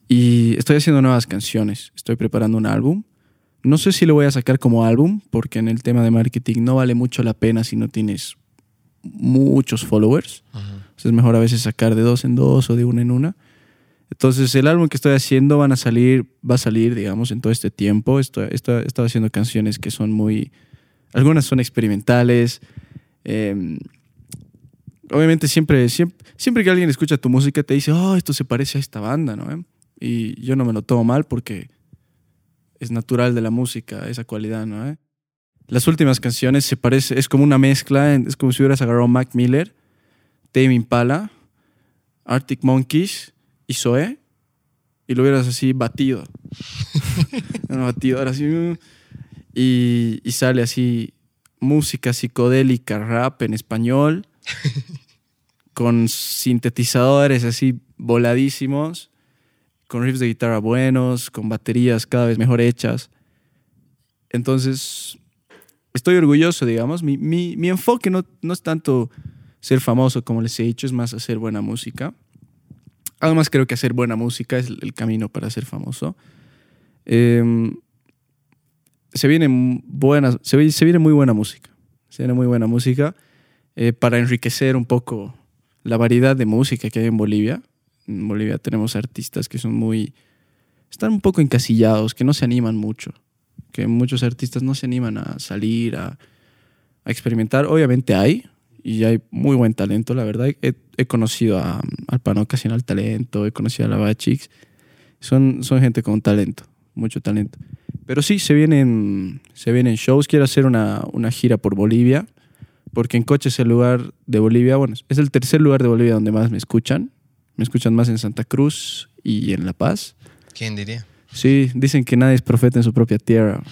Y estoy haciendo nuevas canciones, estoy preparando un álbum. No sé si lo voy a sacar como álbum, porque en el tema de marketing no vale mucho la pena si no tienes muchos followers. Ujú. Entonces es mejor a veces sacar de dos en dos o de una en una. Entonces el álbum que estoy haciendo van a salir, va a salir, digamos, en todo este tiempo. Estoy, estoy, he estado haciendo canciones que son muy, Algunas son experimentales. eh, obviamente siempre, siempre, siempre que alguien escucha tu música te dice, oh, esto se parece a esta banda, ¿no? Y yo no me lo tomo mal porque es natural de la música esa cualidad, ¿no? Las últimas canciones se parece, es como una mezcla, es como si hubieras agarrado Mac Miller, Tame Impala, Arctic Monkeys y Zoe y lo hubieras así batido. Una batidora así. mm, Y, y sale así música psicodélica, rap en español, con sintetizadores así voladísimos, con riffs de guitarra buenos, con baterías cada vez mejor hechas. Entonces, estoy orgulloso, digamos. Mi, mi- mi enfoque no, no es tanto ser famoso, como les he dicho, es más hacer buena música. Además, creo que hacer buena música es el camino para ser famoso. Em, se viene buenas, se, se viene muy buena música. Se viene muy buena música eh, para enriquecer un poco la variedad de música que hay en Bolivia. En Bolivia tenemos artistas que son muy, están un poco encasillados, que no se animan mucho, que muchos artistas no se animan a salir, a experimentar. Obviamente hay, y hay muy buen talento, la verdad. He, he conocido a, al Pano Ocasional Talento, he conocido a la Bachix. Son, son gente con talento, mucho talento. Pero sí, se vienen, se vienen shows. Quiero hacer una, una gira por Bolivia, porque en coche es el lugar de Bolivia, bueno, es el tercer lugar de Bolivia donde más me escuchan. Me escuchan más en Santa Cruz y en La Paz. ¿Quién diría? Sí, dicen que nadie es profeta en su propia tierra.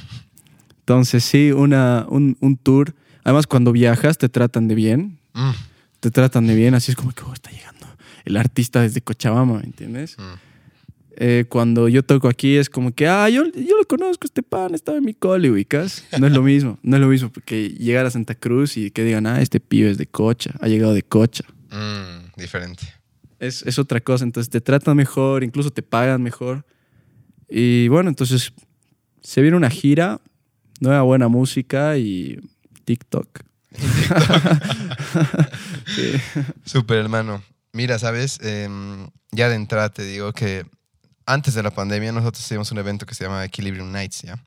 Entonces, sí, una, un, un tour. Además, cuando viajas te tratan de bien. Mm, Te tratan de bien, así es como que oh, está llegando el artista desde Cochabamba, ¿me entiendes? mm. Eh, cuando yo toco aquí es como que, ah, yo, yo lo conozco, este pan estaba en mi cole, ubicas. No es lo mismo, no es lo mismo porque llegar a Santa Cruz y que digan, ah, este pibe es de Cocha, ha llegado de Cocha. Mm, diferente. Es, es otra cosa, entonces te tratan mejor, incluso te pagan mejor. Y bueno, entonces se viene una gira, nueva buena música y TikTok. Sí. Súper, hermano. Mira, ¿sabes? Em, ya de entrada te digo que antes de la pandemia nosotros hicimos un evento que se llama Equilibrium Nights, ¿ya?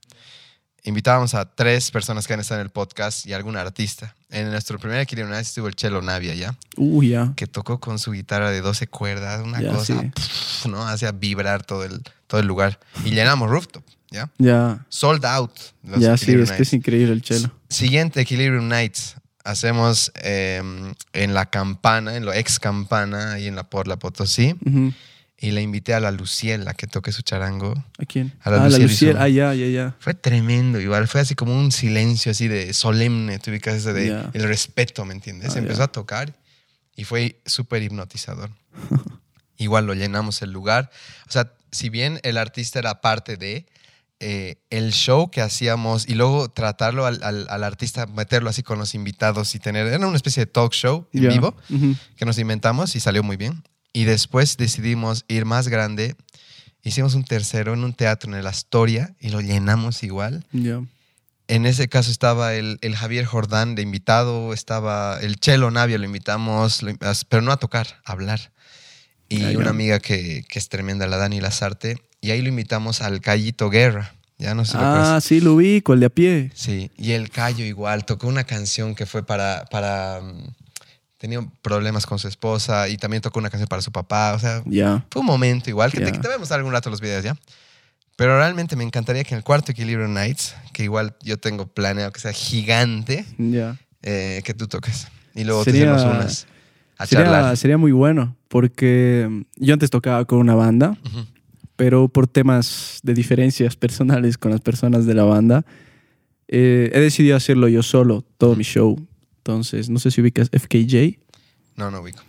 Invitábamos a tres personas que han estado en el podcast y algún artista. En nuestro primer Equilibrium Nights estuvo el Chelo Navia, ¿ya? Uy, ya. Que tocó con su guitarra de 12 cuerdas, una cosa, sí. ¿no? Hacía vibrar todo el, todo el lugar. Y llenamos rooftop, ¿ya? Ya. Sold out. los Ya, sí, Equilibrium es que Nights. es increíble el chelo. Siguiente Equilibrium Nights. Hacemos em, en la campana, en lo ex campana, ahí en la por la Potosí. Ujú. Y le invité a la Luciela que toque su charango. ¿A quién? A la ah, la Luciel Luciel. hizo- Ah, ya, ya, ya. Fue tremendo, igual. Fue así como un silencio así de solemne. Tú ubicas ese de Ya. el respeto, ¿me entiendes? Ah, Empezó ya. a tocar y fue súper hipnotizador. igual lo llenamos el lugar. O sea, si bien el artista era parte de eh, el show que hacíamos y luego tratarlo al, al- al artista, meterlo así con los invitados y tener. Era una especie de talk show en vivo que nos inventamos y salió muy bien. Y después decidimos ir más grande. Hicimos un tercero en un teatro en el Astoria y lo llenamos igual. En ese caso estaba el, el Javier Jordán de invitado, estaba el Chelo Navia, lo invitamos, lo- pero no a tocar, a hablar. Y una amiga que, que es tremenda, la Dani Lazarte, y ahí lo invitamos al Callito Guerra. Ya no sé si lo Ah, acuerdas. sí, lo ubico, el de a pie. Sí, y el Cayo igual, tocó una canción que fue para, para mm, tenía problemas con su esposa y también tocó una canción para su papá, o sea, fue un momento igual, que te, que te voy a mostrar algún rato los videos, ¿ya? Pero realmente me encantaría que en el cuarto Equilibrio Nights, que igual yo tengo planeado que sea gigante, eh, que tú toques. Y luego Sería- te hacemos unas a Sería, charlar. sería muy bueno, porque yo antes tocaba con una banda. Pero por temas de diferencias personales con las personas de la banda, eh, he decidido hacerlo yo solo, todo mi show. Entonces, no sé si ubicas FKJ. No, no ubico.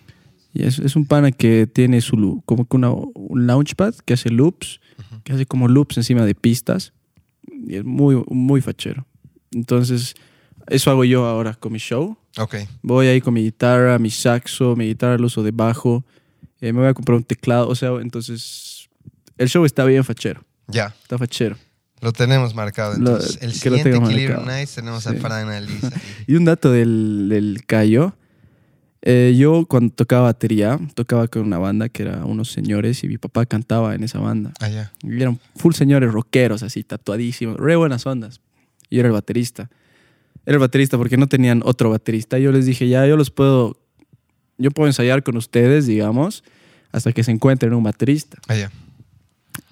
Y es, es un pana que tiene su como que una, un launchpad que hace loops, que hace como loops encima de pistas. Y es muy, muy fachero. Entonces, eso hago yo ahora con mi show. Ok, Voy ahí con mi guitarra, mi saxo, mi guitarra lo uso de bajo. eh, me voy a comprar un teclado. O sea, entonces, el show está bien fachero. ya. Está fachero. Lo tenemos marcado. Lo- Entonces, el lo siguiente tengo Equilibrio. Nights tenemos Sí. a Fran. Y un dato del, del Cayo. eh, yo cuando tocaba batería, tocaba con una banda que era unos señores y mi papá cantaba en esa banda. Allá. Y eran full señores rockeros, así, tatuadísimos, re buenas ondas. Y yo era el baterista. era el baterista porque no tenían otro baterista. Yo les dije, ya, yo los puedo, yo puedo ensayar con ustedes, digamos, hasta que se encuentren un baterista. Ah, ya.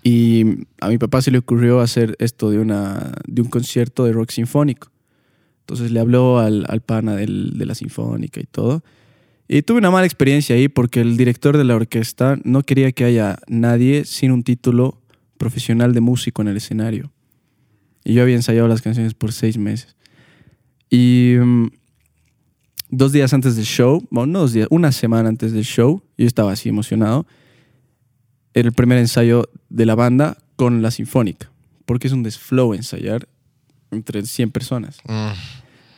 Y a mi papá se le ocurrió hacer esto de, una, de un concierto de rock sinfónico. Entonces le habló al, al pana del- de la sinfónica y todo. Y tuve una mala experiencia ahí porque el director de la orquesta no quería que haya nadie sin un título profesional de músico en el escenario. Y yo había ensayado las canciones por seis meses. Y mm, dos días antes del show, bueno, no dos días, una semana antes del show, yo estaba así emocionado. El primer ensayo de la banda con la sinfónica, porque es un desflow ensayar entre 100 personas. Mm,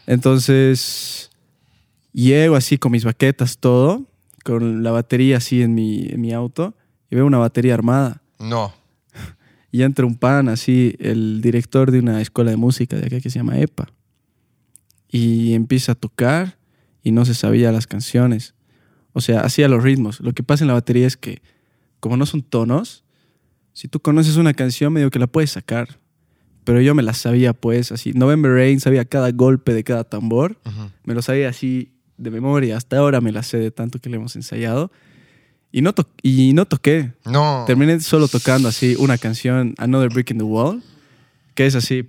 Entonces, llego así con mis baquetas, todo, con la batería así en mi, en mi auto, y veo una batería armada. no. Y entra un pan, así, el director de una escuela de música de acá que se llama EPA. Y empieza a tocar y no se sabía las canciones. O sea, hacía los ritmos. Lo que pasa en la batería es que, como no son tonos, si tú conoces una canción, medio que la puedes sacar. Pero yo me la sabía, pues, así. November Rain, sabía cada golpe de cada tambor. Me lo sabía así de memoria. Hasta ahora me la sé de tanto que le hemos ensayado. Y no, to- y no toqué. No. Terminé solo tocando así una canción, Another Brick in the Wall, que es así,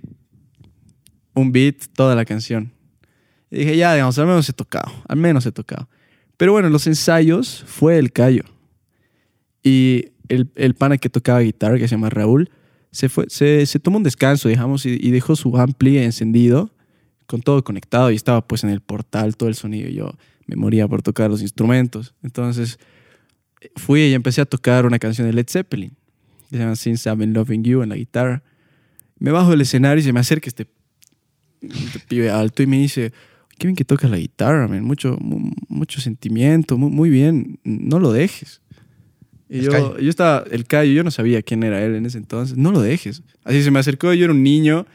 un beat, toda la canción. Y dije, ya, digamos, al menos he tocado, al menos he tocado. Pero bueno, en los ensayos fue el callo. Y el, el pana que tocaba guitarra, que se llama Raúl, se, fue, se, se tomó un descanso, digamos, y, dejó su ampli encendido, con todo conectado, y estaba pues en el portal todo el sonido. Y yo me moría por tocar los instrumentos. Entonces fui y empecé a tocar una canción de Led Zeppelin, que se llama Since I've Been Loving You en la guitarra. Me bajo del escenario y se me acerca este, pibe alto y me dice, qué bien que tocas la guitarra, man. Mucho, mu- mucho sentimiento, mu- muy, bien, no lo dejes. Y El yo, yo estaba, el Cayo, yo no sabía quién era él en ese entonces, no lo dejes. Así se me acercó, yo era un niño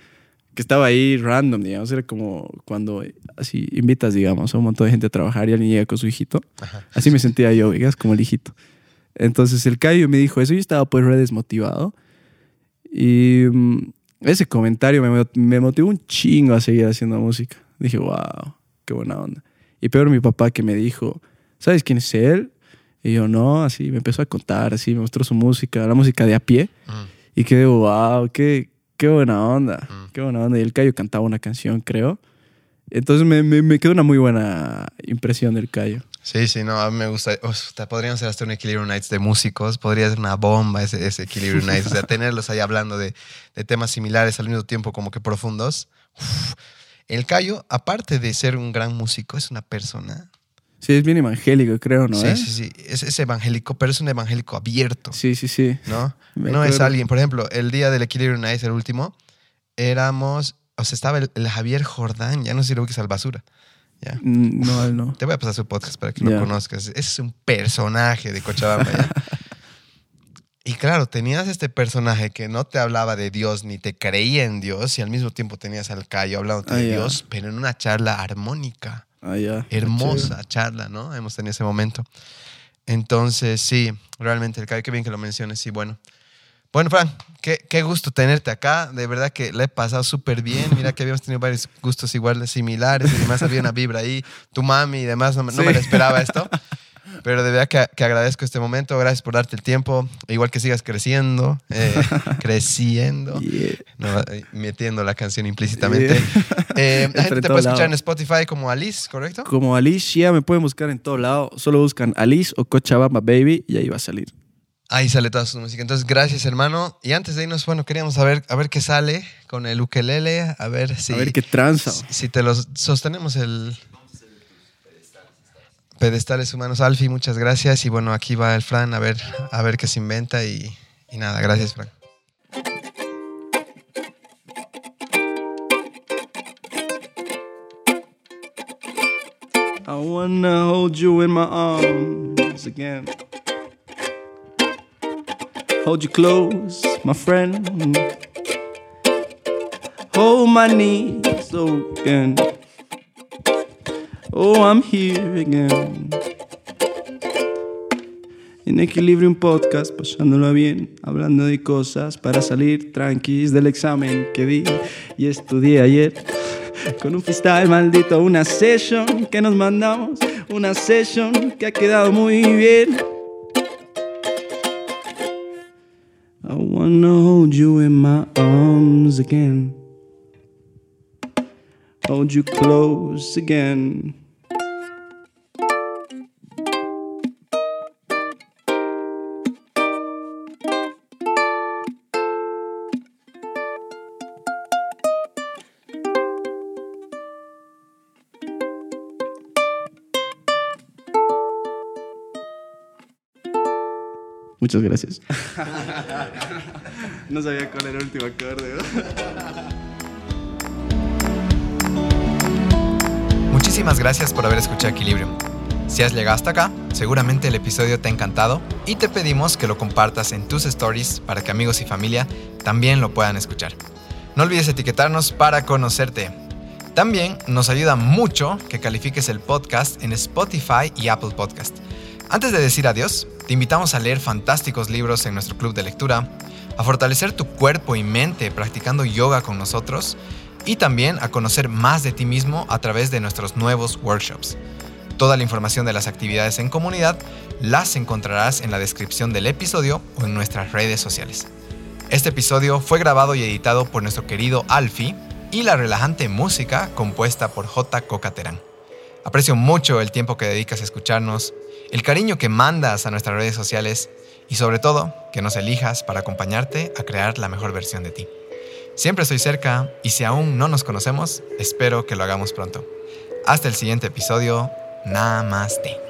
que estaba ahí random, digamos, era como cuando así invitas, digamos, a un montón de gente a trabajar y alguien llega con su hijito. Ajá. Así me sentía yo, digas, como el hijito. Entonces el Cayo me dijo eso, yo estaba pues re desmotivado. Y mm, ese comentario me, me motivó un chingo a seguir haciendo música. Dije, wow, qué buena onda. Y peor mi papá que me dijo, ¿sabes quién es él? Y yo, no, así me empezó a contar, así me mostró su música, la música de a pie. Mm. Y quedé, wow, qué, qué buena onda, Mm. qué buena onda. Y el Cayo cantaba una canción, creo. Entonces me, me, me quedó una muy buena impresión del Cayo. Sí, sí, no, a mí me gusta. Uf, te podrían hacer hasta un Equilibrio Nights de músicos. Podría ser una bomba ese, ese Equilibrio Nights. O sea, tenerlos ahí hablando de, de temas similares al mismo tiempo como que profundos. Uf. El Cayo, aparte de ser un gran músico, es una persona. Sí, es bien evangélico, creo, ¿no? sí, sí, sí. Es, es evangélico, pero es un evangélico abierto. Sí, sí, sí. ¿no? Me no es alguien, por ejemplo, el día del Equilibrio Nights, el último, éramos, o sea, estaba el, el Javier Jordán, ya no sé si lo que es al basura. Ya. Mm, No, él no. Te voy a pasar su podcast para que lo conozcas. Ese es un personaje de Cochabamba. ¿ya? y claro, tenías este personaje que no te hablaba de Dios ni te creía en Dios y al mismo tiempo tenías al Cayo hablándote Ah, de. Dios, pero en una charla armónica, Ah, ya. hermosa charla, ¿no? Hemos tenido ese momento. Entonces, sí, realmente el qué bien que lo menciones, sí, bueno. Bueno, Fran, qué, qué gusto tenerte acá. De verdad que le he pasado súper bien. Mira que habíamos tenido varios gustos iguales, similares. Y además había una vibra ahí. Tu mami y demás. No, me- no me Sí. lo esperaba esto. Pero de verdad que, que agradezco este momento. Gracias por darte el tiempo. Igual que sigas creciendo. eh, creciendo. Yeah. No, eh, metiendo la canción implícitamente. Eh, la gente te puede escuchar lado. en Spotify como Alice, ¿correcto? Como Alicia, me pueden buscar en todo lado. Solo buscan Alice o Cochabamba Baby y ahí va a salir. Ahí sale toda su música. Entonces, gracias, hermano. Y antes de irnos, bueno, queríamos saber a ver qué sale con el ukelele, a ver si, A ver qué tranza. si, si te los sostenemos el pedestales humanos. Alfi, muchas gracias. Y bueno, aquí va el Fran a ver, a ver qué se inventa y, y nada, gracias, Fran. I wanna hold you in my arms again. Hold you close, my friend. Hold my knees open. Oh, I'm here again. En Equilibrio un podcast, pasándola bien, hablando de cosas para salir tranquis del examen que di y estudié ayer. Con un freestyle maldito, una session que nos mandamos, una session que ha quedado muy bien. I wanna hold you in my arms again. Hold you close again. Muchas gracias. no sabía cuál era el último acorde. Muchísimas gracias por haber escuchado Equilibrio. Si has llegado hasta acá, seguramente el episodio te ha encantado y te pedimos que lo compartas en tus stories para que amigos y familia también lo puedan escuchar. No olvides etiquetarnos para conocerte. También nos ayuda mucho que califiques el podcast en Spotify y Apple Podcast. Antes de decir adiós, te invitamos a leer fantásticos libros en nuestro club de lectura, a fortalecer tu cuerpo y mente practicando yoga con nosotros y también a conocer más de ti mismo a través de nuestros nuevos workshops. Toda la información de las actividades en comunidad las encontrarás en la descripción del episodio o en nuestras redes sociales. Este episodio fue grabado y editado por nuestro querido Alfie y la relajante música compuesta por J. Cocaterán. Aprecio mucho el tiempo que dedicas a escucharnos, el cariño que mandas a nuestras redes sociales y sobre todo que nos elijas para acompañarte a crear la mejor versión de ti. Siempre estoy cerca y si aún no nos conocemos, espero que lo hagamos pronto. Hasta el siguiente episodio. Namaste.